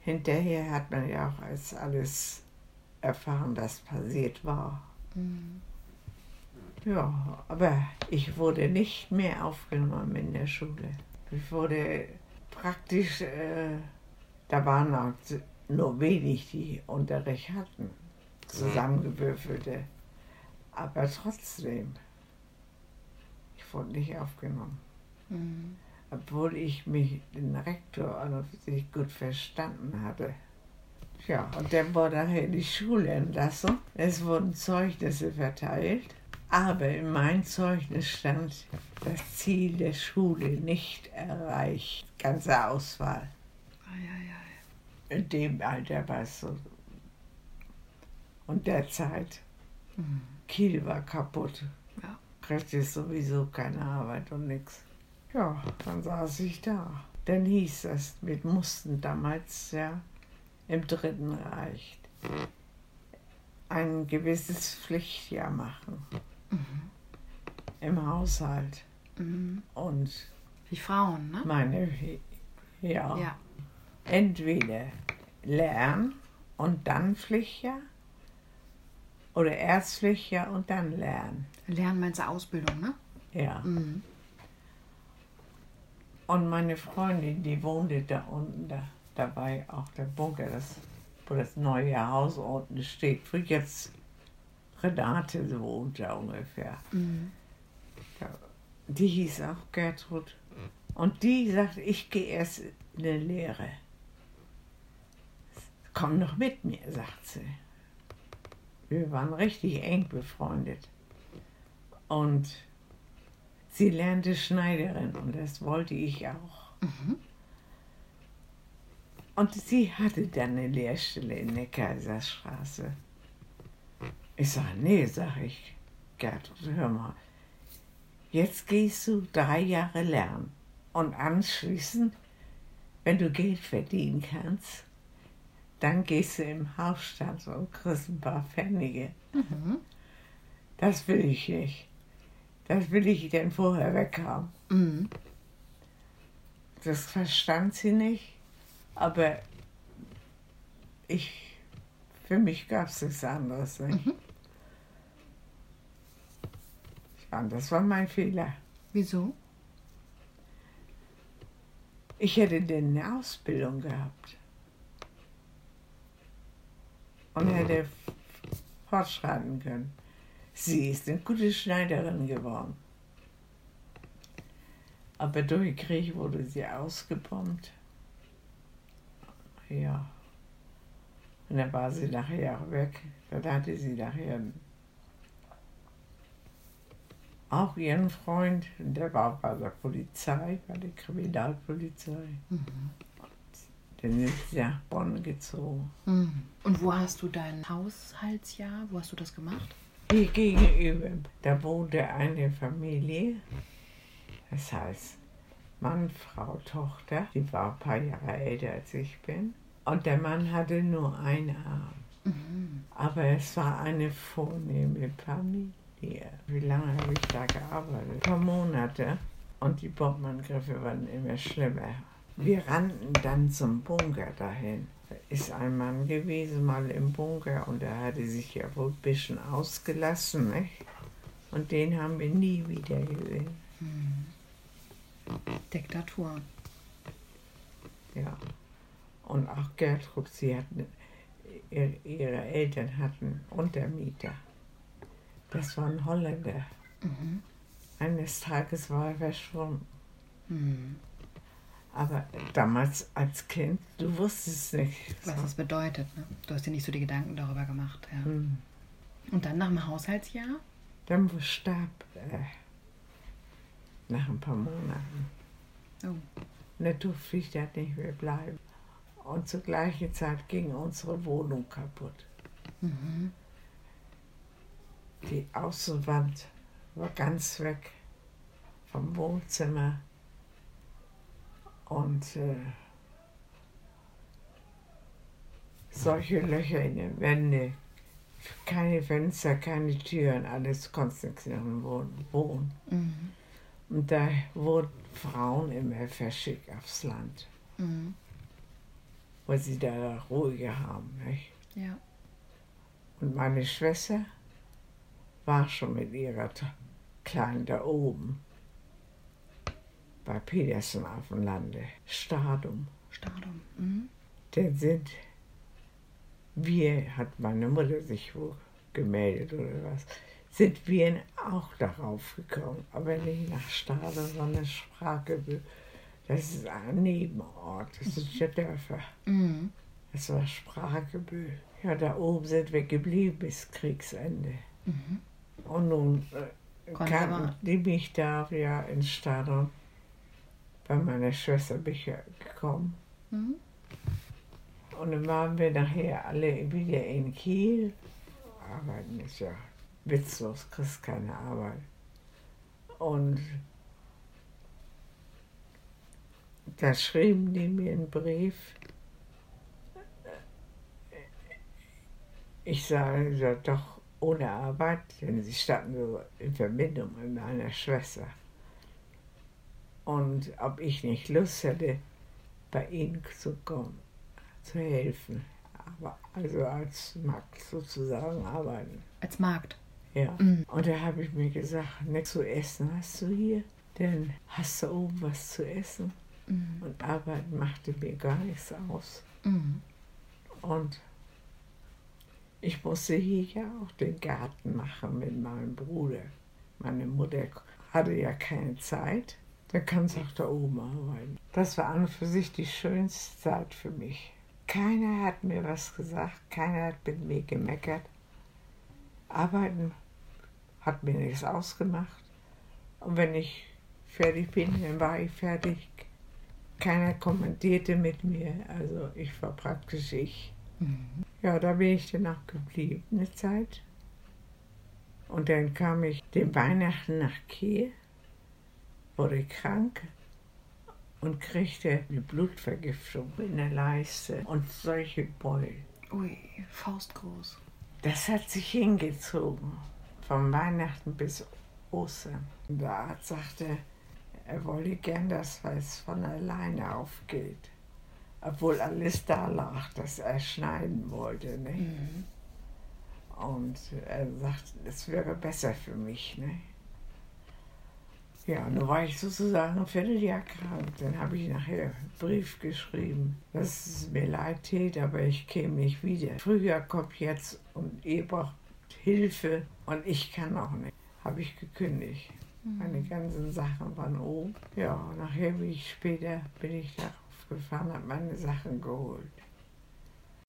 Hinterher hat man ja auch als alles erfahren, das passiert war. Mhm. Ja, aber ich wurde nicht mehr aufgenommen in der Schule. Ich wurde praktisch, äh, da waren auch nur wenig, die Unterricht hatten, zusammengewürfelte. Aber trotzdem, ich wurde nicht aufgenommen. Mhm. Obwohl ich mich den Rektor an und für sich gut verstanden hatte. Ja, und dann wurde nachher die Schule entlassen. Es wurden Zeugnisse verteilt. Aber in meinem Zeugnis stand das Ziel der Schule nicht erreicht. Ganze Auswahl. In dem Alter war es so. Und der Zeit. Mhm. Kiel war kaputt. Ja. Kriegte sowieso keine Arbeit und nichts. Ja, dann saß ich da. Dann hieß es, wir mussten damals ja im Dritten Reich ein gewisses Pflichtjahr machen. Mhm. Im Haushalt. Mhm. Und die Frauen, ne? Meine, ja. ja. Entweder lernen und dann Pflichtjahr oder erst Pflichtjahr und dann lernen. Lernen meinst du Ausbildung, ne? Ja. Mhm. Und meine Freundin, die wohnte da unten, da, dabei auch der Bunker, das, wo das neue Haus unten steht, wo jetzt Renate wohnt da ungefähr. Mhm. Die hieß auch Gertrud. Und die sagt, ich gehe erst in eine Lehre. Komm noch mit mir, sagt sie. Wir waren richtig eng befreundet. Und sie lernte Schneiderin und das wollte ich auch. Mhm. Und sie hatte dann eine Lehrstelle in der Kaiserstraße. Ich sage, nee, sag ich, Gertrud, hör mal, jetzt gehst du drei Jahre lernen und anschließend, wenn du Geld verdienen kannst, dann gehst du im Hausstand und kriegst ein paar Pfennige. Mhm. Das will ich nicht. Das will ich denn vorher weghaben. Mhm. Das verstand sie nicht, aber ich, für mich gab es nichts anderes. Nicht? Mhm. Und das war mein Fehler. Wieso? Ich hätte denn eine Ausbildung gehabt. Und hätte fortschreiten können. Sie ist eine gute Schneiderin geworden. Aber durch Krieg wurde sie ausgebombt. Ja. Und dann war sie nachher auch weg. Dann hatte sie nachher auch ihren Freund, der war bei der Polizei, bei der Kriminalpolizei. Mhm. Dann sind sie nach Bonn gezogen. Mhm. Und wo hast du dein Haushaltsjahr, wo hast du das gemacht? Hier gegenüber, da wohnte eine Familie, das heißt Mann, Frau, Tochter, die war ein paar Jahre älter als ich bin. Und der Mann hatte nur einen Arm. Mhm. Aber es war eine vornehme Familie. Wie lange habe ich da gearbeitet? Ein paar Monate. Und die Bombenangriffe waren immer schlimmer. Wir rannten dann zum Bunker dahin. Da ist ein Mann gewesen, mal im Bunker, und er hatte sich ja wohl ein bisschen ausgelassen. Nicht? Und den haben wir nie wieder gesehen. Hm. Diktatur. Ja. Und auch Gertrud, sie hat ihr, ihre Eltern hatten Untermieter. Das waren Holländer. Mhm. Eines Tages war er verschwunden. Mhm. Aber damals als Kind, du wusstest nicht. Was das bedeutet. Ne? Du hast dir nicht so die Gedanken darüber gemacht. Ja. Hm. Und dann nach dem Haushaltsjahr? Dann starb er nach ein paar Monaten. Oh. Und da durfte ich da nicht mehr bleiben. Und zur gleichen Zeit ging unsere Wohnung kaputt. Mhm. Die Außenwand war ganz weg vom Wohnzimmer. Und äh, solche Löcher in den Wänden, keine Fenster, keine Türen, alles drin wohnen. wohnen. Mhm. Und da wurden Frauen immer verschickt aufs Land, Mhm. Weil sie da ruhiger haben. Nicht? Ja. Und meine Schwester war schon mit ihrer Kleinen da oben, bei Petersen auf dem Lande, Stadum. Stardom. Mhm. Dann sind wir, hat meine Mutter sich wohl gemeldet oder was, sind wir auch darauf gekommen, aber nicht nach Stadum, sondern Sprachgebühr. Das ist ein Nebenort, das sind ja Dörfer. Mhm. Das war Sprachgebühr. Ja, da oben sind wir geblieben bis Kriegsende. Mhm. Und nun äh, kannten die mich da ja in Stadion. Bei meiner Schwester bin ich ja gekommen. Mhm. Und dann waren wir nachher alle wieder in Kiel. Arbeiten ist ja witzlos, kriegst keine Arbeit. Und da schrieben die mir einen Brief. Ich sage ja doch ohne Arbeit, denn sie standen so in Verbindung mit meiner Schwester. Und ob ich nicht Lust hätte, bei ihnen zu kommen, zu helfen. Aber also als Magd sozusagen arbeiten. Als Magd. Ja. Mhm. Und da habe ich mir gesagt, nichts zu essen hast du hier, denn hast du oben was zu essen. Mhm. Und arbeiten machte mir gar nichts aus. Mhm. Und ich musste hier ja auch den Garten machen mit meinem Bruder. Meine Mutter hatte ja keine Zeit. Da kannst du auch da oben arbeiten. Das war an und für sich die schönste Zeit für mich. Keiner hat mir was gesagt, keiner hat mit mir gemeckert. Arbeiten hat mir nichts ausgemacht. Und wenn ich fertig bin, dann war ich fertig. Keiner kommentierte mit mir, also ich war praktisch ich. Mhm. Ja, da bin ich dann auch geblieben eine Zeit. Und dann kam ich den Weihnachten nach Kiel, wurde krank und kriegte eine Blutvergiftung in der Leiste und solche Beulen. Ui, faustgroß. Das hat sich hingezogen, von Weihnachten bis Ostern. Der Arzt sagte, er wollte gern, dass es von alleine aufgeht. Obwohl alles da lag, dass er schneiden wollte. Ne? Mhm. Und er sagt, es wäre besser für mich. Ne? Ja, nun war ich sozusagen ein Vierteljahr krank. Dann habe ich nachher einen Brief geschrieben, dass es mir leid tät, aber ich käme nicht wieder. Frühjahr kommt jetzt und ihr braucht Hilfe und ich kann auch nicht. Habe ich gekündigt. Meine ganzen Sachen waren oben. Ja, nachher bin ich später bin ich darauf gefahren, habe meine Sachen geholt.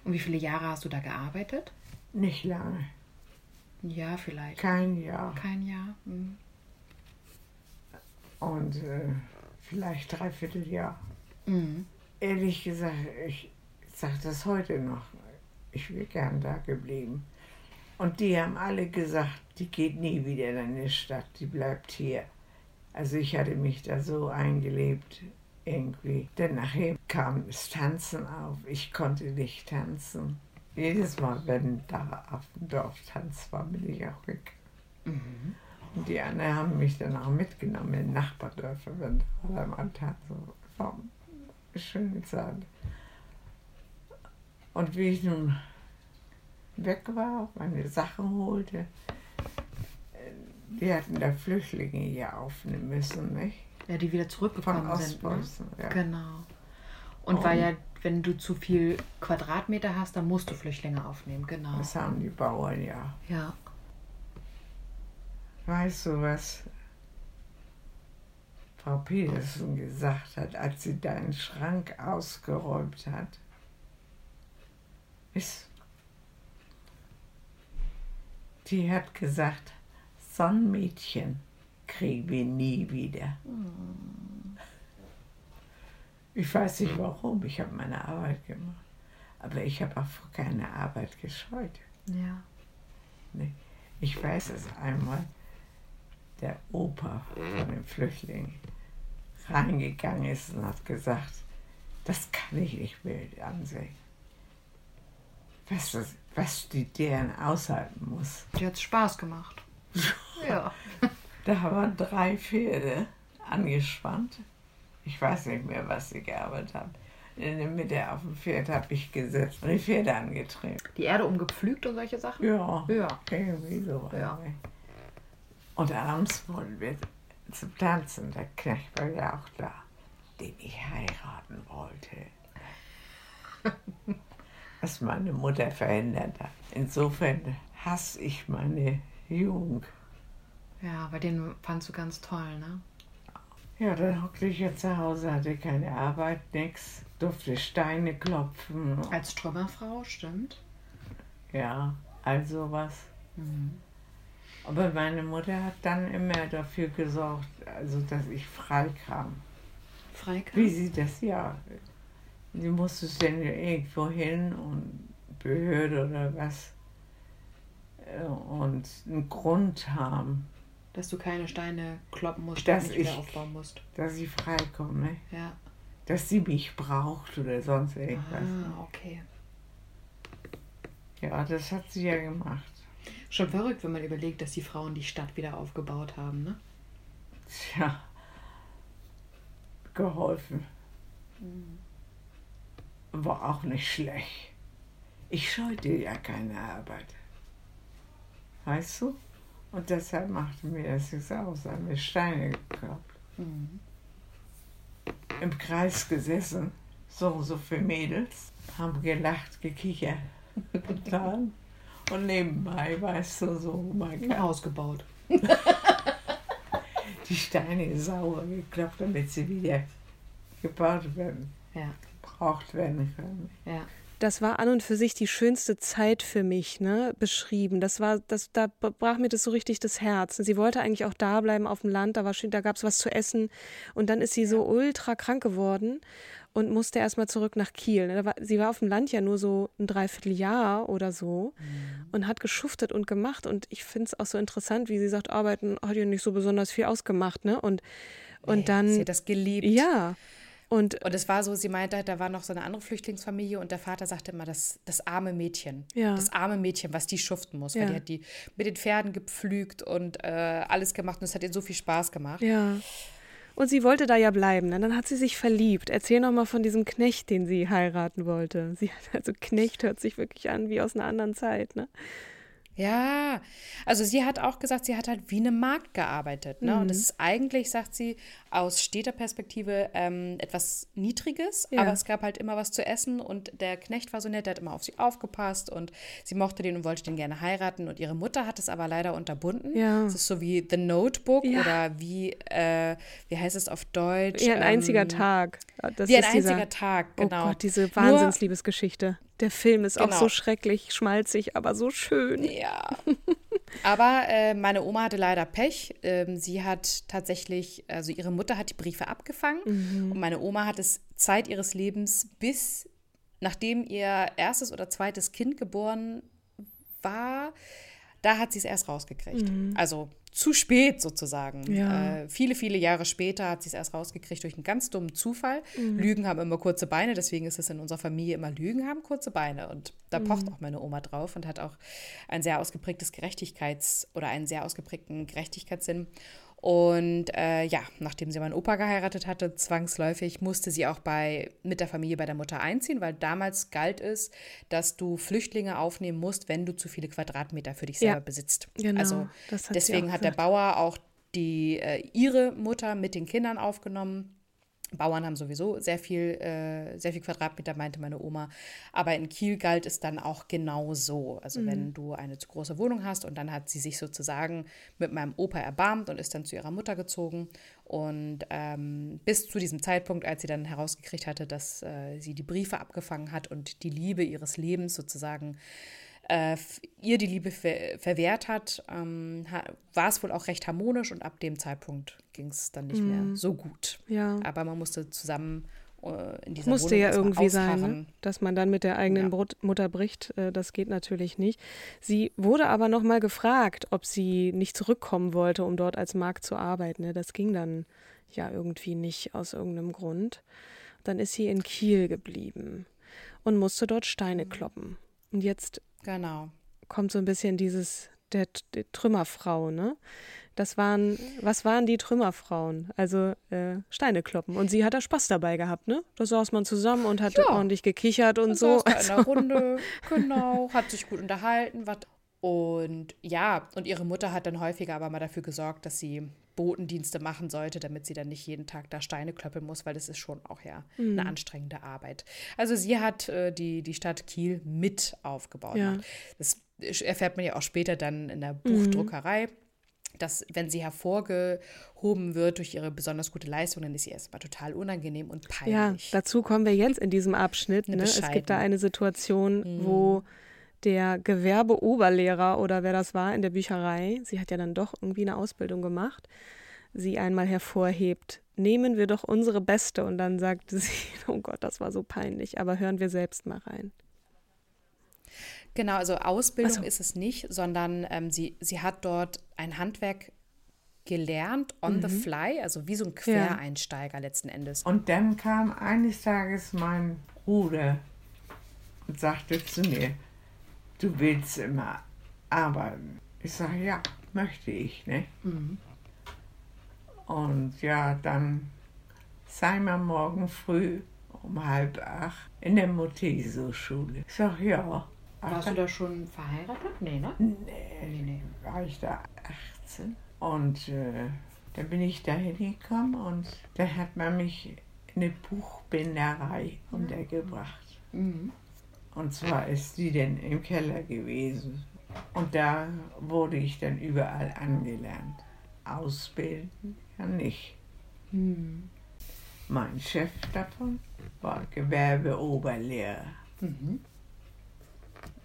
Und wie viele Jahre hast du da gearbeitet? Nicht lange, Ein Jahr vielleicht. kein Jahr. Kein Jahr. Mhm. Und äh, vielleicht dreiviertel Jahr. Mhm. Ehrlich gesagt, ich sage das heute noch. Ich wäre gern da geblieben. Und die haben alle gesagt, die geht nie wieder in eine Stadt, die bleibt hier. Also ich hatte mich da so eingelebt irgendwie. Denn nachher kam das Tanzen auf. Ich konnte nicht tanzen. Jedes Mal, wenn da auf dem Dorf Tanz war, bin ich auch weg. Mhm. Und die anderen haben mich dann auch mitgenommen in Nachbardörfer, wenn da alle mal tanzen. War schöne Zeit. Und wie ich nun weg war, meine Sachen holte, die hatten da Flüchtlinge hier aufnehmen müssen, nicht? Ja, die wieder Von zurückgekommen sind. Ne? Ja. Genau. Und weil Und- ja wenn du zu viel Quadratmeter hast, dann musst du Flüchtlinge aufnehmen, genau. Das haben die Bauern ja. Ja. Weißt du, was Frau Petersen gesagt hat, als sie deinen Schrank ausgeräumt hat? Ist, die hat gesagt, so ein Mädchen kriegen wir nie wieder. Ich weiß nicht warum, ich habe meine Arbeit gemacht. Aber ich habe auch vor keine Arbeit gescheut. Ja. Nee. Ich weiß es einmal, der Opa von den Flüchtlingen reingegangen ist und hat gesagt, das kann ich nicht mehr ansehen. Was, das, was die deren aushalten muss. Dir hat's Spaß gemacht. ja. Da waren drei Pferde angespannt. Ich weiß nicht mehr, was sie gearbeitet haben. In der Mitte auf dem Pferd habe ich gesetzt und die Pferde angetrieben. Die Erde umgepflügt und solche Sachen? Ja, Ja. irgendwie so. Ja. Und abends wollten wir zum Tanzen. Der Knecht war ja auch da, den ich heiraten wollte. Was meine Mutter verhindert hat. Insofern hasse ich meine Jugend. Ja, weil den fandst du ganz toll, ne? Ja, dann hockte ich ja zu Hause, hatte keine Arbeit, nix, durfte Steine klopfen. Als Trümmerfrau, stimmt. Ja, also was. Aber meine Mutter hat dann immer dafür gesorgt, also dass ich frei kam. Freikam? Wie sie das ja. Sie musste dann irgendwo hin und Behörde oder was. äh, Und einen Grund haben, Dass du keine Steine kloppen musst, Dass nicht wieder ich- aufbauen musst. dass ich freikomme. Ja. Dass sie mich braucht oder sonst irgendwas. Ah, okay. Ja, das hat sie ja gemacht. Schon verrückt, wenn man überlegt, dass die Frauen die Stadt wieder aufgebaut haben, ne? Tja, geholfen. War auch nicht schlecht. Ich scheute ja keine Arbeit. Weißt du? Und deshalb machte mir das nichts aus. Haben wir Steine gekloppt. Im Kreis gesessen, so und so viele Mädels, haben gelacht, gekichert, getan. Und nebenbei, weißt du, so mein Ein Haus gebaut. die Steine sauber geklopft, damit sie wieder gebaut werden, Ja, gebraucht werden können. ja. Das war an und für sich die schönste Zeit für mich, ne, beschrieben. Das war, das, da brach mir das so richtig das Herz. Sie wollte eigentlich auch da bleiben auf dem Land, da, war schön, da gab es was zu essen. Und dann ist sie so ultra krank geworden und musste erstmal zurück nach Kiel. ne. Da war, sie war auf dem Land ja nur so ein Dreivierteljahr oder so und hat geschuftet und gemacht. Und ich finde es auch so interessant, wie sie sagt, Arbeiten hat ihr nicht so besonders viel ausgemacht, ne? Und, und Nee, dann. Sie hat das geliebt. ja. Und Und es war so, sie meinte, da war noch so eine andere Flüchtlingsfamilie und der Vater sagte immer, das, das arme Mädchen. Ja. Das arme Mädchen, was die schuften muss. Ja. Weil die hat die mit den Pferden gepflügt und äh, alles gemacht und es hat ihr so viel Spaß gemacht. Ja. Und sie wollte da ja bleiben. Ne? Dann hat sie sich verliebt. Erzähl noch mal von diesem Knecht, den sie heiraten wollte. Sie, also Knecht hört sich wirklich an wie aus einer anderen Zeit. Ne? Ja, also sie hat auch gesagt, sie hat halt wie eine Magd gearbeitet. Ne? Mhm. Und das ist eigentlich, sagt sie, aus Städterperspektive ähm, etwas Niedriges, Ja. aber es gab halt immer was zu essen und der Knecht war so nett, der hat immer auf sie aufgepasst und sie mochte den und wollte den gerne heiraten und ihre Mutter hat es aber leider unterbunden. Ja. Es ist so wie The Notebook Ja. oder wie, äh, wie heißt es auf Deutsch? Wie ein einziger Ähm, Tag. Das Wie ein ist dieser- einziger Tag, genau. Oh Gott, diese Wahnsinnsliebesgeschichte. Der Film ist auch Genau. so schrecklich, schmalzig, aber so schön. Ja. Aber äh, meine Oma hatte leider Pech. Ähm, sie hat tatsächlich, also ihre Mutter hat die Briefe abgefangen und meine Oma hat es Zeit ihres Lebens bis nachdem ihr erstes oder zweites Kind geboren war, da hat sie es erst rausgekriegt. Also zu spät sozusagen. Ja. Äh, viele, viele Jahre später hat sie es erst rausgekriegt durch einen ganz dummen Zufall. Lügen haben immer kurze Beine, deswegen ist es in unserer Familie immer Lügen haben kurze Beine. Und da pocht auch meine Oma drauf und hat auch ein sehr ausgeprägtes Gerechtigkeits- oder einen sehr ausgeprägten Gerechtigkeitssinn. Und äh, ja, nachdem sie meinen Opa geheiratet hatte, zwangsläufig musste sie auch bei, mit der Familie bei der Mutter einziehen, weil damals galt es, dass du Flüchtlinge aufnehmen musst, wenn du zu viele Quadratmeter für dich Ja, selber besitzt. genau, also hat deswegen hat der. Bauer auch die, äh, ihre Mutter mit den Kindern aufgenommen Bauern haben sowieso sehr viel, äh, sehr viel Quadratmeter, meinte meine Oma. Aber in Kiel galt es dann auch genau so. Also mhm. wenn du eine zu große Wohnung hast und dann hat sie sich sozusagen mit meinem Opa erbarmt und ist dann zu ihrer Mutter gezogen. Und ähm, bis zu diesem Zeitpunkt, als sie dann herausgekriegt hatte, dass äh, sie die Briefe abgefangen hat und die Liebe ihres Lebens sozusagen äh, ihr die Liebe ver verwehrt hat, ähm, war es wohl auch recht harmonisch und ab dem Zeitpunkt ging es dann nicht mm. mehr mhm. so gut. Ja. Aber man musste zusammen äh, in dieser Musste Wohnung ja irgendwie sein, ne? dass man dann mit der eigenen ja. Mutter bricht. Äh, das geht natürlich nicht. Sie wurde aber noch mal gefragt, ob sie nicht zurückkommen wollte, um dort als Magd zu arbeiten. Ne? Das ging dann ja irgendwie nicht aus irgendeinem Grund. Dann ist sie in Kiel geblieben und musste dort Steine kloppen. Und jetzt Genau. Kommt so ein bisschen dieses, der, der Trümmerfrau, ne? Das waren, was waren die Trümmerfrauen? Also äh, Steine kloppen. Und sie hat da Spaß dabei gehabt, ne? Da saß man zusammen und hat ja. ordentlich gekichert und, und so. Saß da in der Runde, genau, hat sich gut unterhalten. Wat. Und ja, und ihre Mutter hat dann häufiger aber mal dafür gesorgt, dass sie Botendienste machen sollte, damit sie dann nicht jeden Tag da Steine klöppeln muss, weil das ist schon auch ja mhm. eine anstrengende Arbeit. Also sie hat äh, die, die Stadt Kiel mit aufgebaut. Ja. Das erfährt man ja auch später dann in der mhm. Buchdruckerei. Mhm dass wenn sie hervorgehoben wird durch ihre besonders gute Leistung, dann ist sie erstmal total unangenehm und peinlich. Ja, dazu kommen wir jetzt in diesem Abschnitt. Ne? Es gibt da eine Situation, mhm. wo der Gewerbeoberlehrer oder wer das war in der Bücherei, sie hat ja dann doch irgendwie eine Ausbildung gemacht, sie einmal hervorhebt, nehmen wir doch unsere Beste und dann sagte sie, oh Gott, das war so peinlich, aber hören wir selbst mal rein. Genau, also Ausbildung so. ist es nicht, sondern ähm, sie, sie hat dort ein Handwerk gelernt, on mhm. the fly, also wie so ein Quereinsteiger ja. letzten Endes. Und dann kam eines Tages mein Bruder und sagte zu mir, du willst immer arbeiten. Ich sage, ja, möchte ich, ne? Mhm. Und ja, dann sei mal morgen früh um halb acht in der Moteso-Schule. Ich sage, ja. Warst du da schon verheiratet? Nee, ne? Nee, nee, nee. war ich da 18. Und äh, dann bin ich da hingekommen und dann hat man mich in eine Buchbinderei untergebracht. Mhm. Und zwar ist die denn im Keller gewesen. Und da wurde ich dann überall angelernt. Ausbilden ja nicht. Mhm. Mein Chef davon war Gewerbeoberlehrer. Mhm.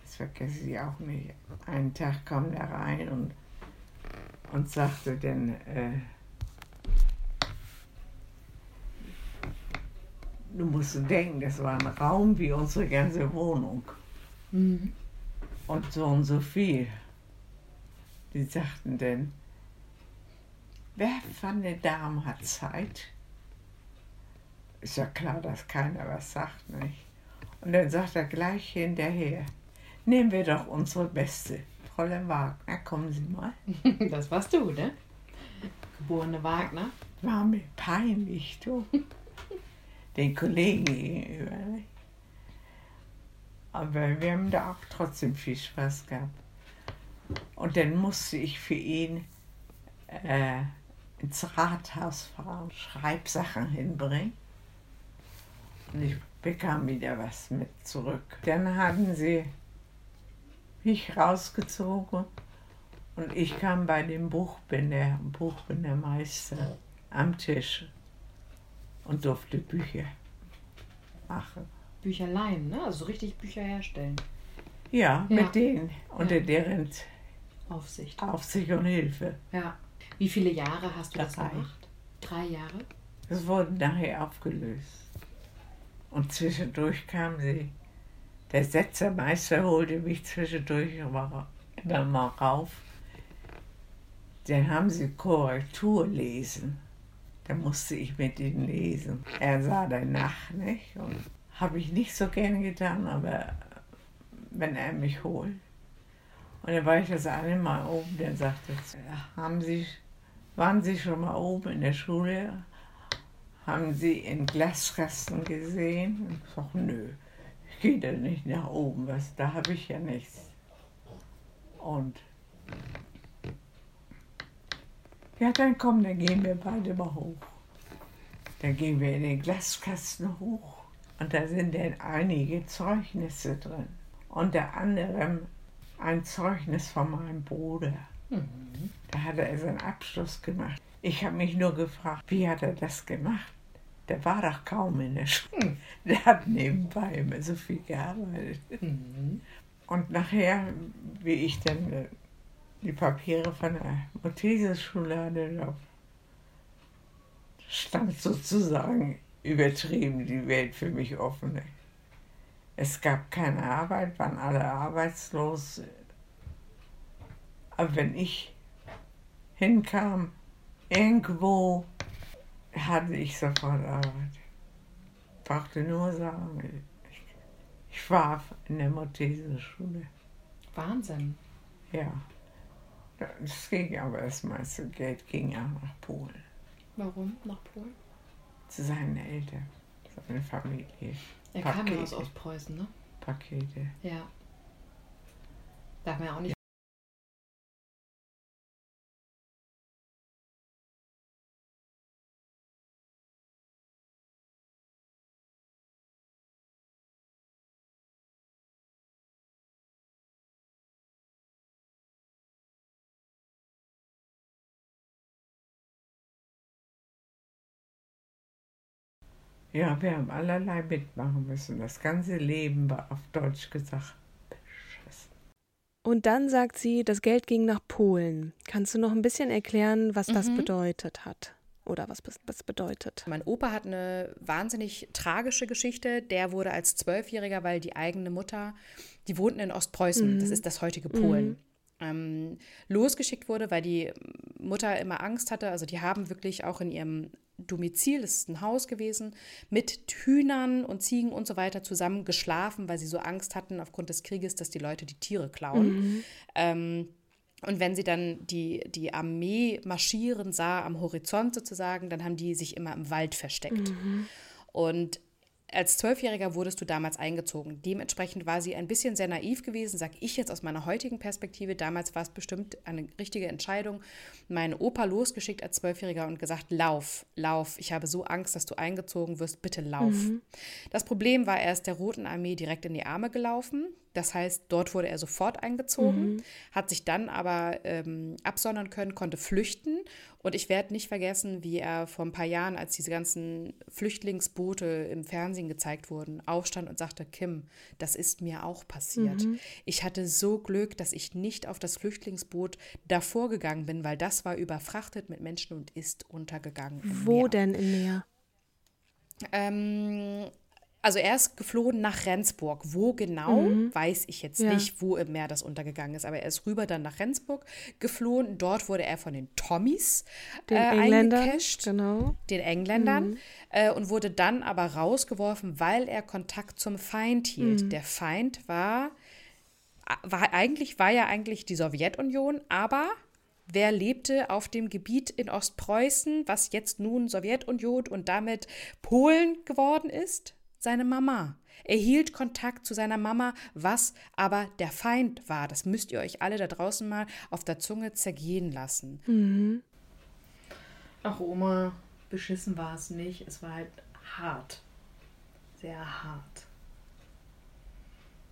Das vergesse ich auch nicht. Einen Tag kam er rein und, und sagte dann, äh, du musst denken, das war ein Raum wie unsere ganze Wohnung. Mhm. Und so und so viel. Die sagten denn, wer von den Damen hat Zeit? Ist ja klar, dass keiner was sagt, nicht? Und dann sagt er gleich hinterher, nehmen wir doch unsere Beste. Fräulein Wagner, kommen Sie mal. Das warst du, ne? Geborene Wagner. War mir peinlich, du den Kollegen gegenüber. Aber wir haben da auch trotzdem viel Spaß gehabt. Und dann musste ich für ihn äh, ins Rathaus fahren, Schreibsachen hinbringen. Und ich bekam wieder was mit zurück. Dann haben sie mich rausgezogen und ich kam bei dem Buchbinder, Buchbindermeister am Tisch und durfte Bücher machen. Bücher leihen, ne? Also richtig Bücher herstellen. Ja, ja. mit denen, unter ja. deren Aufsicht. Aufsicht und Hilfe. Ja. Wie viele Jahre hast du Drei. das gemacht? Drei Jahre? Das wurde nachher aufgelöst. Und zwischendurch kam sie. Der Setzermeister holte mich zwischendurch immer, immer mal rauf. Dann haben sie Korrektur lesen. Da musste ich mit ihm lesen. Er sah danach, nicht? Und habe ich nicht so gerne getan, aber wenn er mich holt. Und dann war ich das eine Mal oben, dann sagte er, haben Sie, waren Sie schon mal oben in der Schule? Haben Sie in Glaskasten gesehen? Ich sage, nö, ich gehe da nicht nach oben, was, da habe ich ja nichts. Und ja, dann komm, dann gehen wir beide mal hoch. Da gehen wir in den Glaskasten hoch und da sind dann einige Zeugnisse drin. Unter anderem ein Zeugnis von meinem Bruder. Mhm. Da hat er seinen Abschluss gemacht. Ich habe mich nur gefragt, wie hat er das gemacht? Der war doch kaum in der Schule. Der hat nebenbei immer so viel gearbeitet. Mhm. Und nachher, wie ich dann die Papiere von der Mothesis-Schule hatte, stand sozusagen übertrieben die Welt für mich offen. Es gab keine Arbeit, waren alle arbeitslos. Aber wenn ich hinkam, irgendwo hatte ich sofort Arbeit. Brauchte nur sagen, ich, ich war in der Mothesis-Schule. Wahnsinn. Ja. Das ging aber das meiste Geld ging ja nach Polen. Warum nach Polen? Zu seinen Eltern, seine Familie. Er Pakete. kam ja aus Ostpreußen, ne? Pakete. Ja. Darf man ja auch nicht Ja, wir haben allerlei mitmachen müssen. Das ganze Leben war auf Deutsch gesagt beschissen. Und dann sagt sie, das Geld ging nach Polen. Kannst du noch ein bisschen erklären, was das mhm. bedeutet hat? Oder was das bedeutet? Mein Opa hat eine wahnsinnig tragische Geschichte. Der wurde als Zwölfjähriger, weil die eigene Mutter, die wohnten in Ostpreußen, mhm. das ist das heutige Polen. Mhm ähm, losgeschickt wurde, weil die Mutter immer Angst hatte. Also die haben wirklich auch in ihrem Domizil, das ist ein Haus gewesen, mit Hühnern und Ziegen und so weiter zusammen geschlafen, weil sie so Angst hatten aufgrund des Krieges, dass die Leute die Tiere klauen. Mhm. Ähm, und wenn sie dann die, die Armee marschieren sah am Horizont sozusagen, dann haben die sich immer im Wald versteckt. Mhm. Und als Zwölfjähriger wurdest du damals eingezogen. Dementsprechend war sie ein bisschen sehr naiv gewesen, sage ich jetzt aus meiner heutigen Perspektive. Damals war es bestimmt eine richtige Entscheidung. Meinen Opa losgeschickt als Zwölfjähriger und gesagt, lauf, lauf. Ich habe so Angst, dass du eingezogen wirst. Bitte lauf. Mhm. Das Problem war, er ist der Roten Armee direkt in die Arme gelaufen. Das heißt, dort wurde er sofort eingezogen, mhm. hat sich dann aber ähm, absondern können, konnte flüchten. Und ich werde nicht vergessen, wie er vor ein paar Jahren, als diese ganzen Flüchtlingsboote im Fernsehen gezeigt wurden, aufstand und sagte, Kim, das ist mir auch passiert. Mhm. Ich hatte so Glück, dass ich nicht auf das Flüchtlingsboot davor gegangen bin, weil das war überfrachtet mit Menschen und ist untergegangen. Wo Meer. denn im Meer? Ähm, also er ist geflohen nach Rendsburg. Wo genau, mhm. weiß ich jetzt ja. nicht, wo im Meer das untergegangen ist. Aber er ist rüber dann nach Rendsburg geflohen. Dort wurde er von den Tommys den äh, Engländern, genau. den Engländern, mhm. äh, und wurde dann aber rausgeworfen, weil er Kontakt zum Feind hielt. Mhm. Der Feind war, war eigentlich, war ja eigentlich die Sowjetunion, aber Wer lebte auf dem Gebiet in Ostpreußen, was jetzt nun Sowjetunion und damit Polen geworden ist? Seine Mama. Er hielt Kontakt zu seiner Mama, was aber der Feind war. Das müsst ihr euch alle da draußen mal auf der Zunge zergehen lassen. Mhm. Ach, Oma, beschissen war es nicht. Es war halt hart. Sehr hart.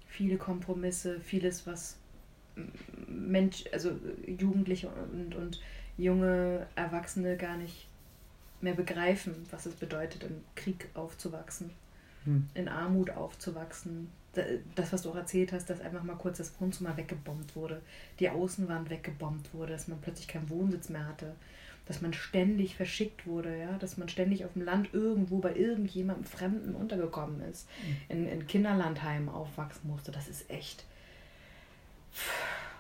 Viele Kompromisse, vieles, was Mensch, also Jugendliche und, und junge Erwachsene gar nicht mehr begreifen, was es bedeutet, im Krieg aufzuwachsen hm. in Armut aufzuwachsen. Das, was du auch erzählt hast, dass einfach mal kurz das Wohnzimmer weggebombt wurde, die Außenwand weggebombt wurde, dass man plötzlich keinen Wohnsitz mehr hatte, dass man ständig verschickt wurde, ja, dass man ständig auf dem Land irgendwo bei irgendjemandem Fremden untergekommen ist, hm. in, in Kinderlandheimen aufwachsen musste. Das ist echt.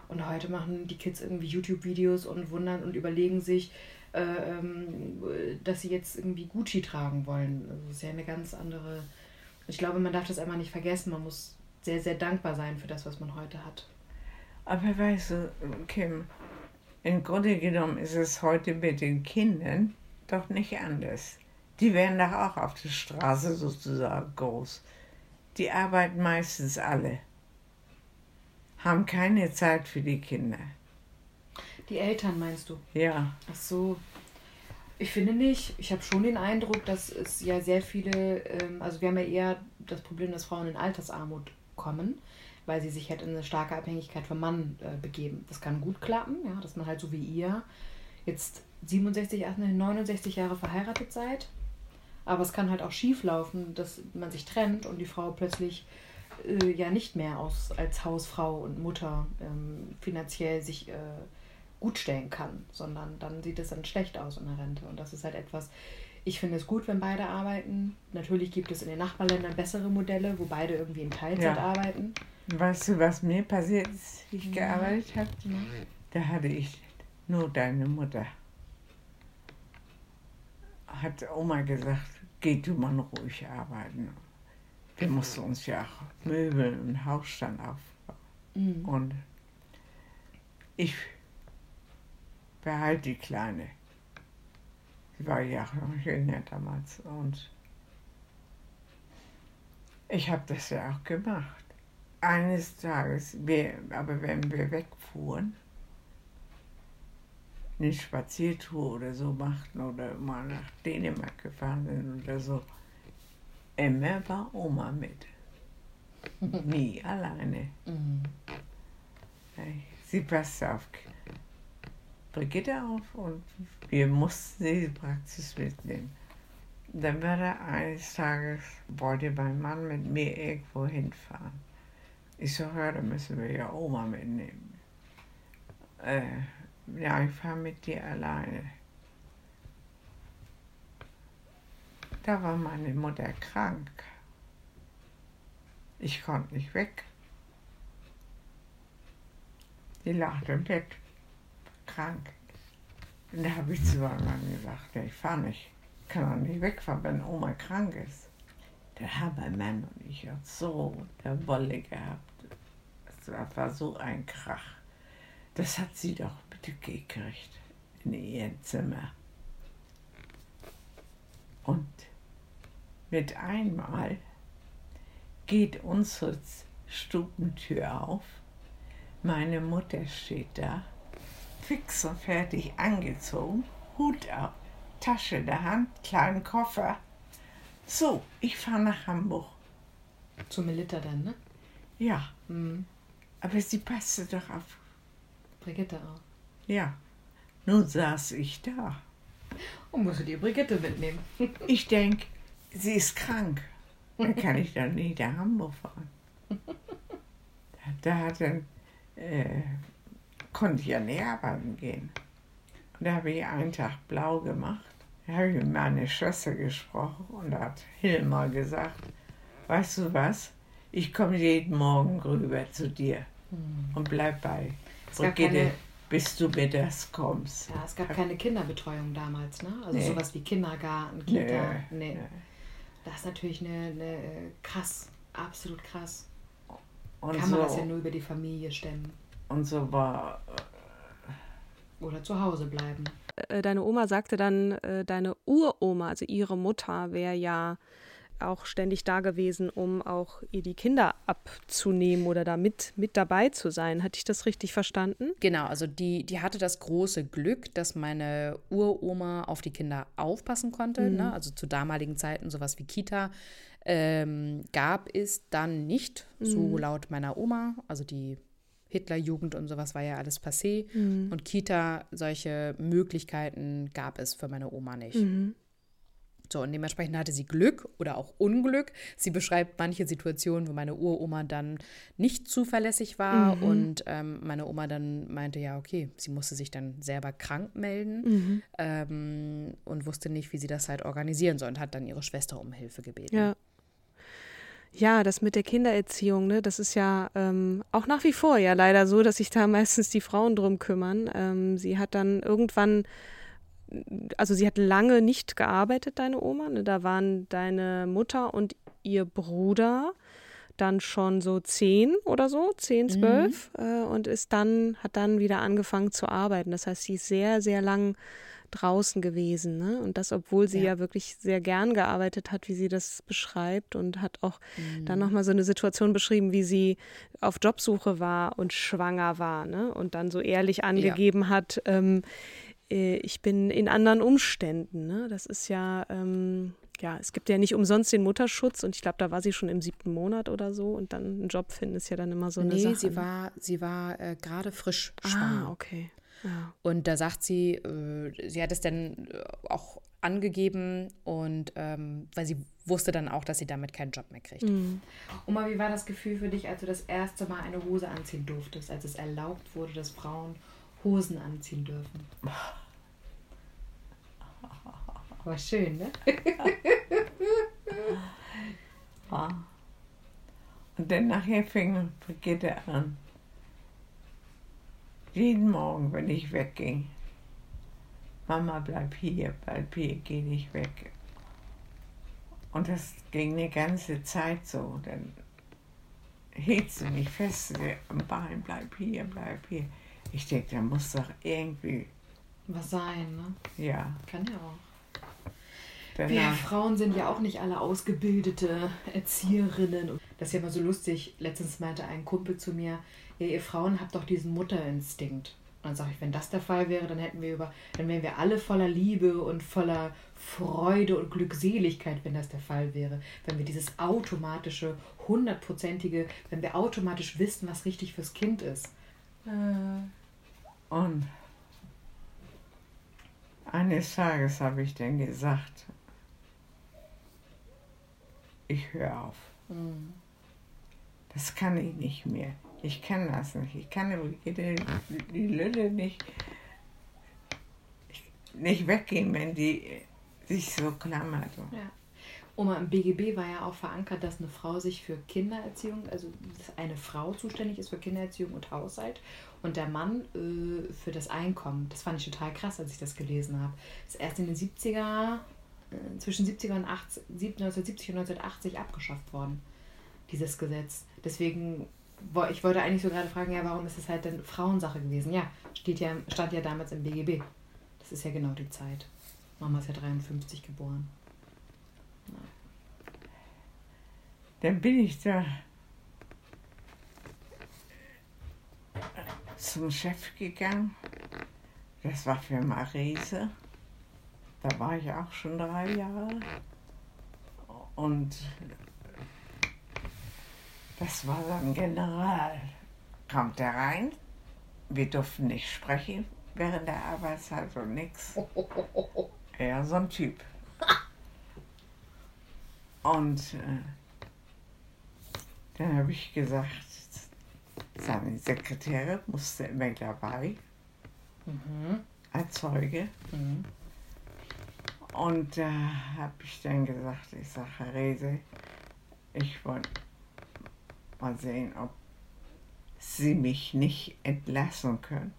Und heute machen die Kids irgendwie YouTube-Videos und wundern und überlegen sich, äh, ähm, dass sie jetzt irgendwie Gucci tragen wollen. Also das ist ja eine ganz andere ich glaube, man darf das einfach nicht vergessen. Man muss sehr, sehr dankbar sein für das, was man heute hat. Aber weißt du, Kim, im Grunde genommen ist es heute mit den Kindern doch nicht anders. Die werden doch auch auf der Straße sozusagen groß. Die arbeiten meistens alle, haben keine Zeit für die Kinder. Die Eltern meinst du? Ja. Ach so. Ich finde nicht. Ich habe schon den Eindruck, dass es ja sehr viele, ähm, also wir haben ja eher das Problem, dass Frauen in Altersarmut kommen, weil sie sich halt in eine starke Abhängigkeit vom Mann äh, begeben. Das kann gut klappen, ja, dass man halt so wie ihr jetzt 67, 69 Jahre verheiratet seid. Aber es kann halt auch schief laufen, dass man sich trennt und die Frau plötzlich äh, ja nicht mehr aus, als Hausfrau und Mutter ähm, finanziell sich äh, gut stellen kann, sondern dann sieht es dann schlecht aus in der Rente. Und das ist halt etwas, ich finde es gut, wenn beide arbeiten. Natürlich gibt es in den Nachbarländern bessere Modelle, wo beide irgendwie in Teilzeit ja. arbeiten. Weißt du, was mir passiert ist, wie ich gearbeitet habe? Da hatte ich nur deine Mutter. Hat Oma gesagt, geh du mal ruhig arbeiten. Wir mussten uns ja auch Möbel und Hausstand aufbauen. Mhm. Und ich behalte die Kleine. Sie war ja auch noch jünger damals. Und ich habe das ja auch gemacht. Eines Tages, wir, aber wenn wir wegfuhren, eine Spaziertour oder so machten oder mal nach Dänemark gefahren sind oder so, immer war Oma mit. Nie alleine. Mhm. Sie passte auf Brigitte auf und wir mussten sie Praxis mitnehmen. Dann war da eines Tages, wollte mein Mann mit mir irgendwo hinfahren. Ich so, ja, da müssen wir ja Oma mitnehmen. Äh, ja, ich fahre mit dir alleine. Da war meine Mutter krank. Ich konnte nicht weg. Die lag im Bett, krank. Und da habe ich zu meinem Mann gesagt, ich fahre nicht. Ich kann auch nicht wegfahren, wenn Oma krank ist. Da haben mein Mann und ich auch so der Wolle gehabt. Das war so ein Krach. Das hat sie doch bitte gekriegt in ihr Zimmer. Und mit einmal geht unsere Stubentür auf. Meine Mutter steht da, fix und fertig angezogen, Hut auf, Tasche in der Hand, kleinen Koffer. So, ich fahre nach Hamburg. Zu Melitta dann, ne? Ja. Mhm. Aber sie passte doch auf Brigitte auch. Ja. Nun saß ich da. Und musste die Brigitte mitnehmen. ich denke, sie ist krank. Dann kann ich dann nicht nach Hamburg fahren. Da hat dann, äh, konnte ich ja nicht arbeiten gehen. Und da habe ich einen Tag blau gemacht. Da habe ich mit meiner Schwester gesprochen und da hat Hilmar gesagt, weißt du was, ich komme jeden Morgen rüber zu dir hm. und bleib bei Brigitte, bis du mir das kommst. Ja, es gab keine Kinderbetreuung damals, ne? Also nee. sowas wie Kindergarten, Kita. Nee. nee. Das ist natürlich eine, eine krass, absolut krass. Und Kann man so, das ja nur über die Familie stemmen. Und so war. Äh, Oder zu Hause bleiben. Äh, deine Oma sagte dann, äh, deine Uroma, also ihre Mutter, wäre ja auch ständig da gewesen, um auch ihr die Kinder abzunehmen oder da mit, mit dabei zu sein. Hatte ich das richtig verstanden? Genau, also die, die hatte das große Glück, dass meine Uroma auf die Kinder aufpassen konnte. Mhm. Ne? Also zu damaligen Zeiten sowas wie Kita ähm, gab es dann nicht, mhm. so laut meiner Oma. Also die Hitlerjugend und sowas war ja alles passé. Mhm. Und Kita, solche Möglichkeiten gab es für meine Oma nicht. Mhm. So, und dementsprechend hatte sie Glück oder auch Unglück. Sie beschreibt manche Situationen, wo meine Uroma dann nicht zuverlässig war mhm. und ähm, meine Oma dann meinte, ja, okay, sie musste sich dann selber krank melden mhm. ähm, und wusste nicht, wie sie das halt organisieren soll und hat dann ihre Schwester um Hilfe gebeten. Ja. Ja, das mit der Kindererziehung, ne, das ist ja ähm, auch nach wie vor ja leider so, dass sich da meistens die Frauen drum kümmern. Ähm, sie hat dann irgendwann also sie hat lange nicht gearbeitet, deine Oma. Ne? Da waren deine Mutter und ihr Bruder dann schon so zehn oder so, zehn, mhm. zwölf, mhm. äh, und ist dann, hat dann wieder angefangen zu arbeiten. Das heißt, sie ist sehr, sehr lang draußen gewesen. Ne? Und das, obwohl sie ja. ja. wirklich sehr gern gearbeitet hat, wie sie das beschreibt und hat auch mhm. dann nochmal so eine Situation beschrieben, wie sie auf Jobsuche war und schwanger war ne? und dann so ehrlich angegeben ja. hat, ähm, äh, ich bin in anderen Umständen. Ne? Das ist ja, ähm, ja, es gibt ja nicht umsonst den Mutterschutz und ich glaube, da war sie schon im siebten Monat oder so und dann einen Job finden ist ja dann immer so eine nee, Sache. sie ne? war, sie war äh, gerade frisch schwanger. Ah, okay. Ja. Und da sagt sie, äh, sie hat es dann äh, auch angegeben und ähm, weil sie wusste dann auch, dass sie damit keinen Job mehr kriegt. Mhm. Oma, wie war das Gefühl für dich, als du das erste Mal eine Hose anziehen durftest, als es erlaubt wurde, dass Frauen Hosen anziehen dürfen? War schön, ne? Ja. Und dann nachher fing Brigitte an. Jeden Morgen, wenn ich wegging. Mama, bleib hier, bleib hier, geh nicht weg. Und das ging eine ganze Zeit so. Dann hielt sie mich fest am Bein, bleib hier, bleib hier. Ich denke, da muss doch irgendwie, Was sein, ne? ja, Kann ja auch. Wir danach. Frauen sind ja auch nicht alle ausgebildete Erzieherinnen. Das ist ja immer so lustig. Letztens meinte ein Kumpel zu mir, ja, ihr Frauen habt doch diesen Mutterinstinkt. Und dann sage ich, wenn das der Fall wäre, dann hätten wir über, dann wären wir alle voller Liebe und voller Freude und Glückseligkeit, wenn das der Fall wäre. Wenn wir dieses automatische, hundertprozentige, wenn wir automatisch wissen, was richtig fürs Kind ist. Und eines Tages habe ich dann gesagt, ich höre auf. Das kann ich nicht mehr. Ich kann das nicht. Ich kann die, die, Lütte nicht, nicht weggehen, wenn die sich so klammert. Ja. Oma, im BGB war ja auch verankert, dass eine Frau sich für Kindererziehung, also dass eine Frau zuständig ist für Kindererziehung und Haushalt und der Mann äh, für das Einkommen. Das fand ich total krass, als ich das gelesen habe. Das ist erst in den 70er, äh, zwischen 70er und 80, 1970 und 1980 abgeschafft worden, dieses Gesetz. Deswegen, ich wollte eigentlich so gerade fragen, ja, warum ist es halt denn Frauensache gewesen? Ja, steht ja, stand ja damals im BGB. Das ist ja genau die Zeit. Mama ist ja 53 geboren. Dann bin ich da zum Chef gegangen. Das war für Marise. Da war ich auch schon drei Jahre. Und das war dann General. Kommt er rein. Wir durften nicht sprechen während der Arbeitszeit und nichts. Ja, so ein Typ. Und äh, dann habe ich gesagt, seine Sekretärin musste immer dabei, als Zeuge. Und da habe ich dann gesagt, ich sage, Rese, ich wollte mal sehen, ob Sie mich nicht entlassen können.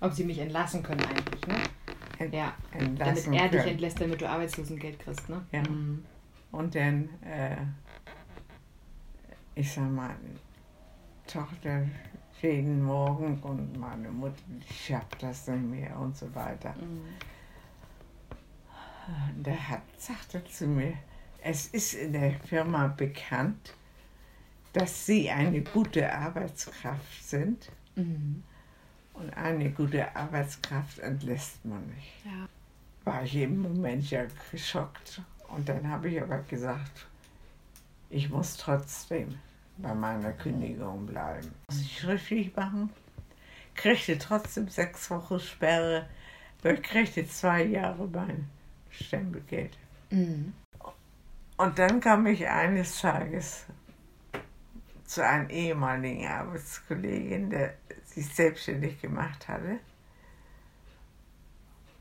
Ob sie mich entlassen können eigentlich, ne? Ent Ja. Damit er dich können. entlässt, damit du Arbeitslosengeld kriegst, ne? Ja. Mhm. Und dann, äh, ich sag mal, Tochter jeden Morgen und meine Mutter, ich schaff das nicht mehr und so weiter. Und Der hat, sagte zu mir, es ist in der Firma bekannt, dass Sie eine gute Arbeitskraft sind Mhm. und eine gute Arbeitskraft entlässt man nicht. Ja. war ich im Moment ja geschockt. Und dann habe ich aber gesagt, ich muss trotzdem bei meiner Kündigung bleiben. Muss ich schriftlich machen. Kriegte trotzdem sechs Wochen Sperre, kriegte zwei Jahre mein Stempelgeld. Mhm. Und dann kam ich eines Tages zu einem ehemaligen Arbeitskollegen, der sich selbstständig gemacht hatte.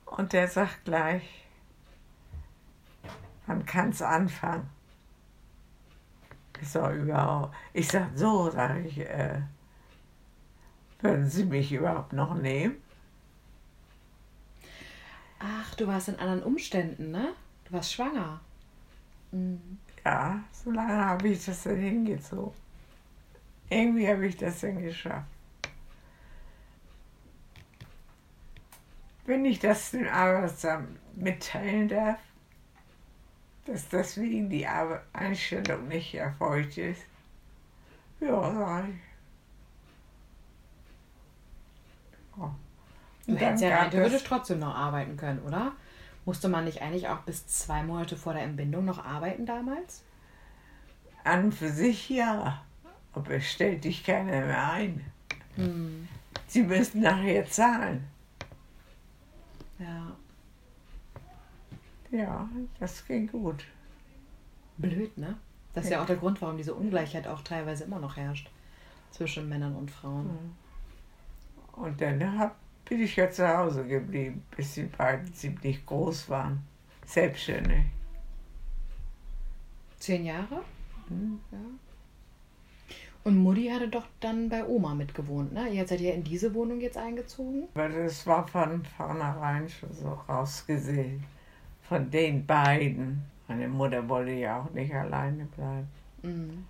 Und der sagt gleich, man kann es anfangen. Ich sag überhaupt, ich sag so, sage ich, äh, würden Sie mich überhaupt noch nehmen? Ach, du warst in anderen Umständen, ne? Du warst schwanger. Mhm. Ja, so lange habe ich das dann hingezogen. Irgendwie habe ich das dann geschafft. Wenn ich das dem Arbeitsamt mitteilen darf, dass deswegen die Arbe Einstellung nicht erfolgt ist, ja, sag ich. Ja. Du hättest ja rein theoretisch trotzdem noch arbeiten können, oder? Musste man nicht eigentlich auch bis zwei Monate vor der Entbindung noch arbeiten damals? An für sich ja. Aber es stellt dich keiner mehr ein. Hm. Sie müssen nachher zahlen. Ja. Ja, das ging gut. Blöd, ne? Das ist ja, ja auch der Grund, warum diese Ungleichheit auch teilweise immer noch herrscht zwischen Männern und Frauen. Hm. Und dann hab, bin ich ja zu Hause geblieben, bis die beiden ziemlich groß waren. Selbstständig. Zehn Jahre? Mhm. Ja. Und Mutti hatte doch dann bei Oma mitgewohnt, ne? Ihr seid ja in diese Wohnung jetzt eingezogen? Weil das war von vornherein schon so rausgesehen. Von den beiden. Meine Mutter wollte ja auch nicht alleine bleiben. Mhm.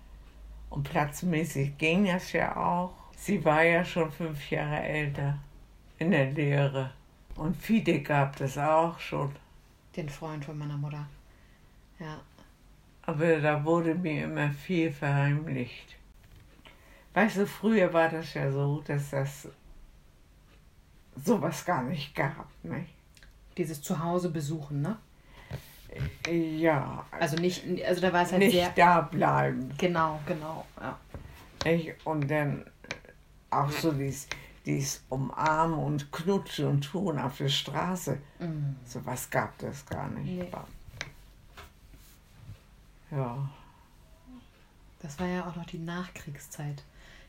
Und platzmäßig ging das ja auch. Sie war ja schon fünf Jahre älter in der Lehre. Und Fide gab das auch schon. Den Freund von meiner Mutter. Ja. Aber da wurde mir immer viel verheimlicht. Weißt du, früher war das ja so, dass das sowas gar nicht gab, nicht? Dieses Zuhause besuchen, ne? Ja. Also nicht, also da war es halt nicht sehr. da bleiben. Genau, genau, ja. Und dann auch so dies, dies Umarmen und Knutschen und Tun auf der Straße. Mhm. So was gab das gar nicht. Nee. Ja. Das war ja auch noch die Nachkriegszeit.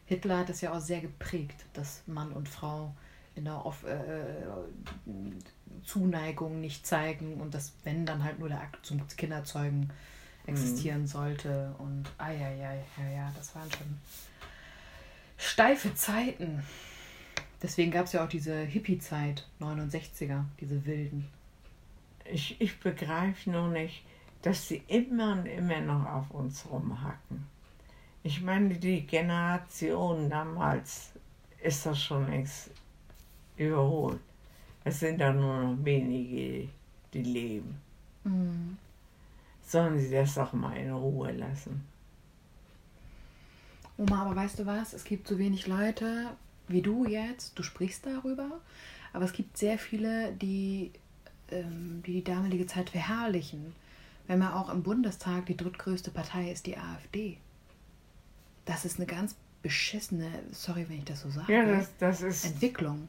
Hitler hat es ja auch sehr geprägt, dass Mann und Frau in der Off äh, äh, Zuneigung nicht zeigen und dass, wenn dann halt nur der Akt zum Kinderzeugen existieren mhm. sollte. Und eieiei, ja, ja, das waren schon steife Zeiten. Deswegen gab es ja auch diese Hippie-Zeit, 69er, diese wilden. Ich, ich begreife nur nicht, dass sie immer und immer noch auf uns rumhacken. Ich meine, die Generation damals ist das schon längst überholt. Es sind da nur noch wenige, die leben. Mhm. Sollen sie das doch mal in Ruhe lassen. Oma, aber weißt du was? Es gibt so wenig Leute wie du jetzt, du sprichst darüber, aber es gibt sehr viele, die ähm, die, die damalige Zeit verherrlichen. Wenn man auch im Bundestag die drittgrößte Partei ist, die AfD. Das ist eine ganz beschissene, sorry, wenn ich das so sage, ja, das, das ist, Entwicklung.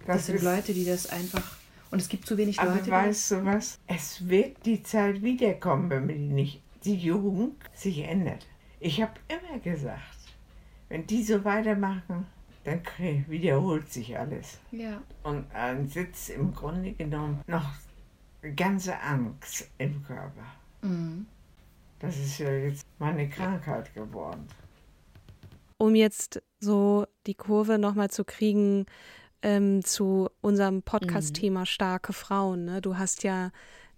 Das, das sind ist, Leute, die das einfach. Und es gibt zu wenig Leute. Aber weißt du was? Es wird die Zeit wiederkommen, wenn die nicht die Jugend sich ändert. Ich habe immer gesagt, wenn die so weitermachen, dann wiederholt sich alles. Ja. Und dann sitzt im Grunde genommen noch ganze Angst im Körper. Mhm. Das ist ja jetzt meine Krankheit geworden. Um jetzt so die Kurve nochmal zu kriegen ähm, zu unserem Podcast-Thema mhm. starke Frauen. Ne? Du hast ja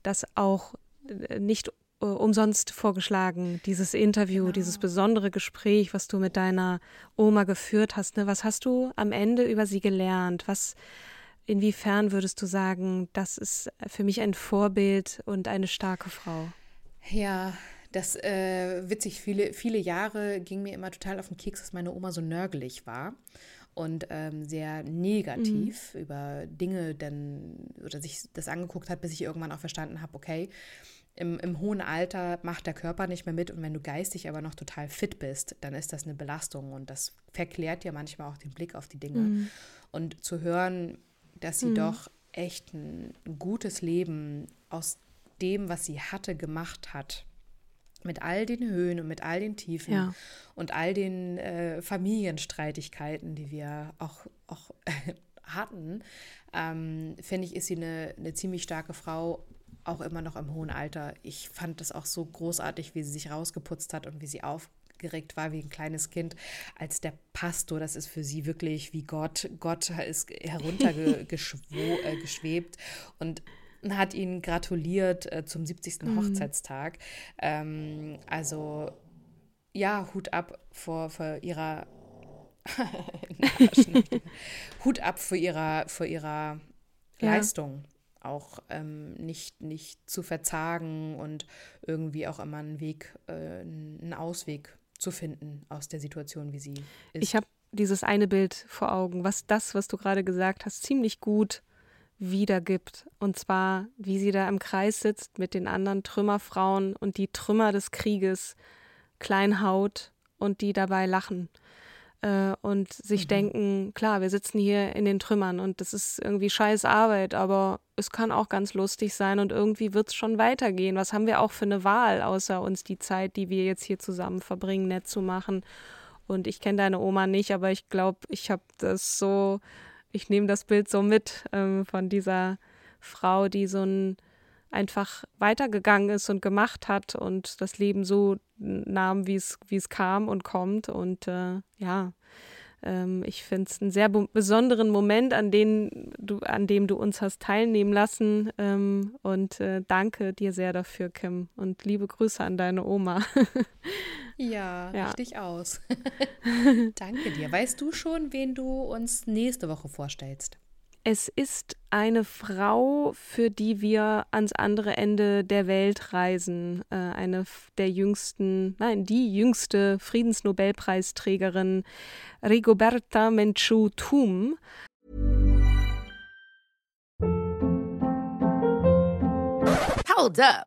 das auch äh, nicht äh, umsonst vorgeschlagen, dieses Interview, genau. dieses besondere Gespräch, was du mit deiner Oma geführt hast. Ne? Was hast du am Ende über sie gelernt? Was, inwiefern würdest du sagen, das ist für mich ein Vorbild und eine starke Frau? Ja, das äh, witzig, viele, viele Jahre ging mir immer total auf den Keks, dass meine Oma so nörgelig war und ähm, sehr negativ mhm. über Dinge dann oder sich das angeguckt hat, bis ich irgendwann auch verstanden habe, okay, im, im hohen Alter macht der Körper nicht mehr mit und wenn du geistig aber noch total fit bist, dann ist das eine Belastung und das verklärt dir manchmal auch den Blick auf die Dinge. Mhm. Und zu hören, dass sie mhm. doch echt ein gutes Leben aus dem, was sie hatte, gemacht hat, mit all den Höhen und mit all den Tiefen ja. und all den äh, Familienstreitigkeiten, die wir auch, auch hatten, ähm, finde ich, ist sie eine, eine ziemlich starke Frau, auch immer noch im hohen Alter. Ich fand das auch so großartig, wie sie sich rausgeputzt hat und wie sie aufgeregt war wie ein kleines Kind, als der Pastor, das ist für sie wirklich wie Gott. Gott ist heruntergeschwebt äh, und hat ihn gratuliert äh, zum 70. Mhm. Hochzeitstag. Ähm, also ja, Hut ab vor, vor ihrer Hut ab vor ihrer, vor ihrer ja. Leistung. Auch ähm, nicht, nicht zu verzagen und irgendwie auch immer einen Weg, äh, einen Ausweg zu finden aus der Situation, wie sie ist. Ich habe dieses eine Bild vor Augen, was das, was du gerade gesagt hast, ziemlich gut wiedergibt. Und zwar, wie sie da im Kreis sitzt mit den anderen Trümmerfrauen und die Trümmer des Krieges klein haut und die dabei lachen äh, und sich mhm. denken, klar, wir sitzen hier in den Trümmern und das ist irgendwie scheiß Arbeit, aber es kann auch ganz lustig sein und irgendwie wird es schon weitergehen. Was haben wir auch für eine Wahl, außer uns die Zeit, die wir jetzt hier zusammen verbringen, nett zu machen? Und ich kenne deine Oma nicht, aber ich glaube, ich habe das so, ich nehme das Bild so mit ähm, von dieser Frau, die so ein einfach weitergegangen ist und gemacht hat und das Leben so nahm, wie es, wie es kam und kommt. Und äh, ja, ähm, ich finde es einen sehr besonderen Moment, an, den du, an dem du uns hast teilnehmen lassen. Ähm, und äh, danke dir sehr dafür, Kim. Und liebe Grüße an deine Oma. ja, ja, richtig aus. danke dir. Weißt du schon, wen du uns nächste Woche vorstellst? Es ist eine Frau, für die wir ans andere Ende der Welt reisen. Äh, eine der jüngsten, nein, die jüngste Friedensnobelpreisträgerin Rigoberta Menchú Tum. Hold up.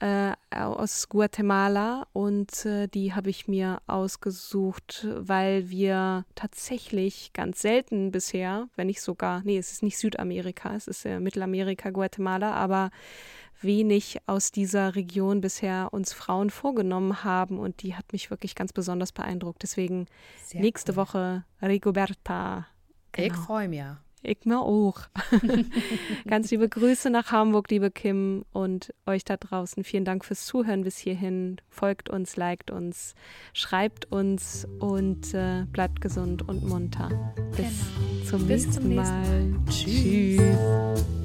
äh, aus Guatemala und äh, die habe ich mir ausgesucht, weil wir tatsächlich ganz selten bisher, wenn nicht sogar, nee, es ist nicht Südamerika, es ist äh, Mittelamerika, Guatemala, aber wenig aus dieser Region bisher uns Frauen vorgenommen haben und die hat mich wirklich ganz besonders beeindruckt. Deswegen Sehr nächste cool. Woche Rigoberta. Genau. Ich freue mich. Ich mir auch. Ganz liebe Grüße nach Hamburg, liebe Kim und euch da draußen. Vielen Dank fürs Zuhören bis hierhin. Folgt uns, liked uns, schreibt uns und äh, bleibt gesund und munter. Bis, genau. zum, bis nächsten zum nächsten Mal. Mal. Tschüss.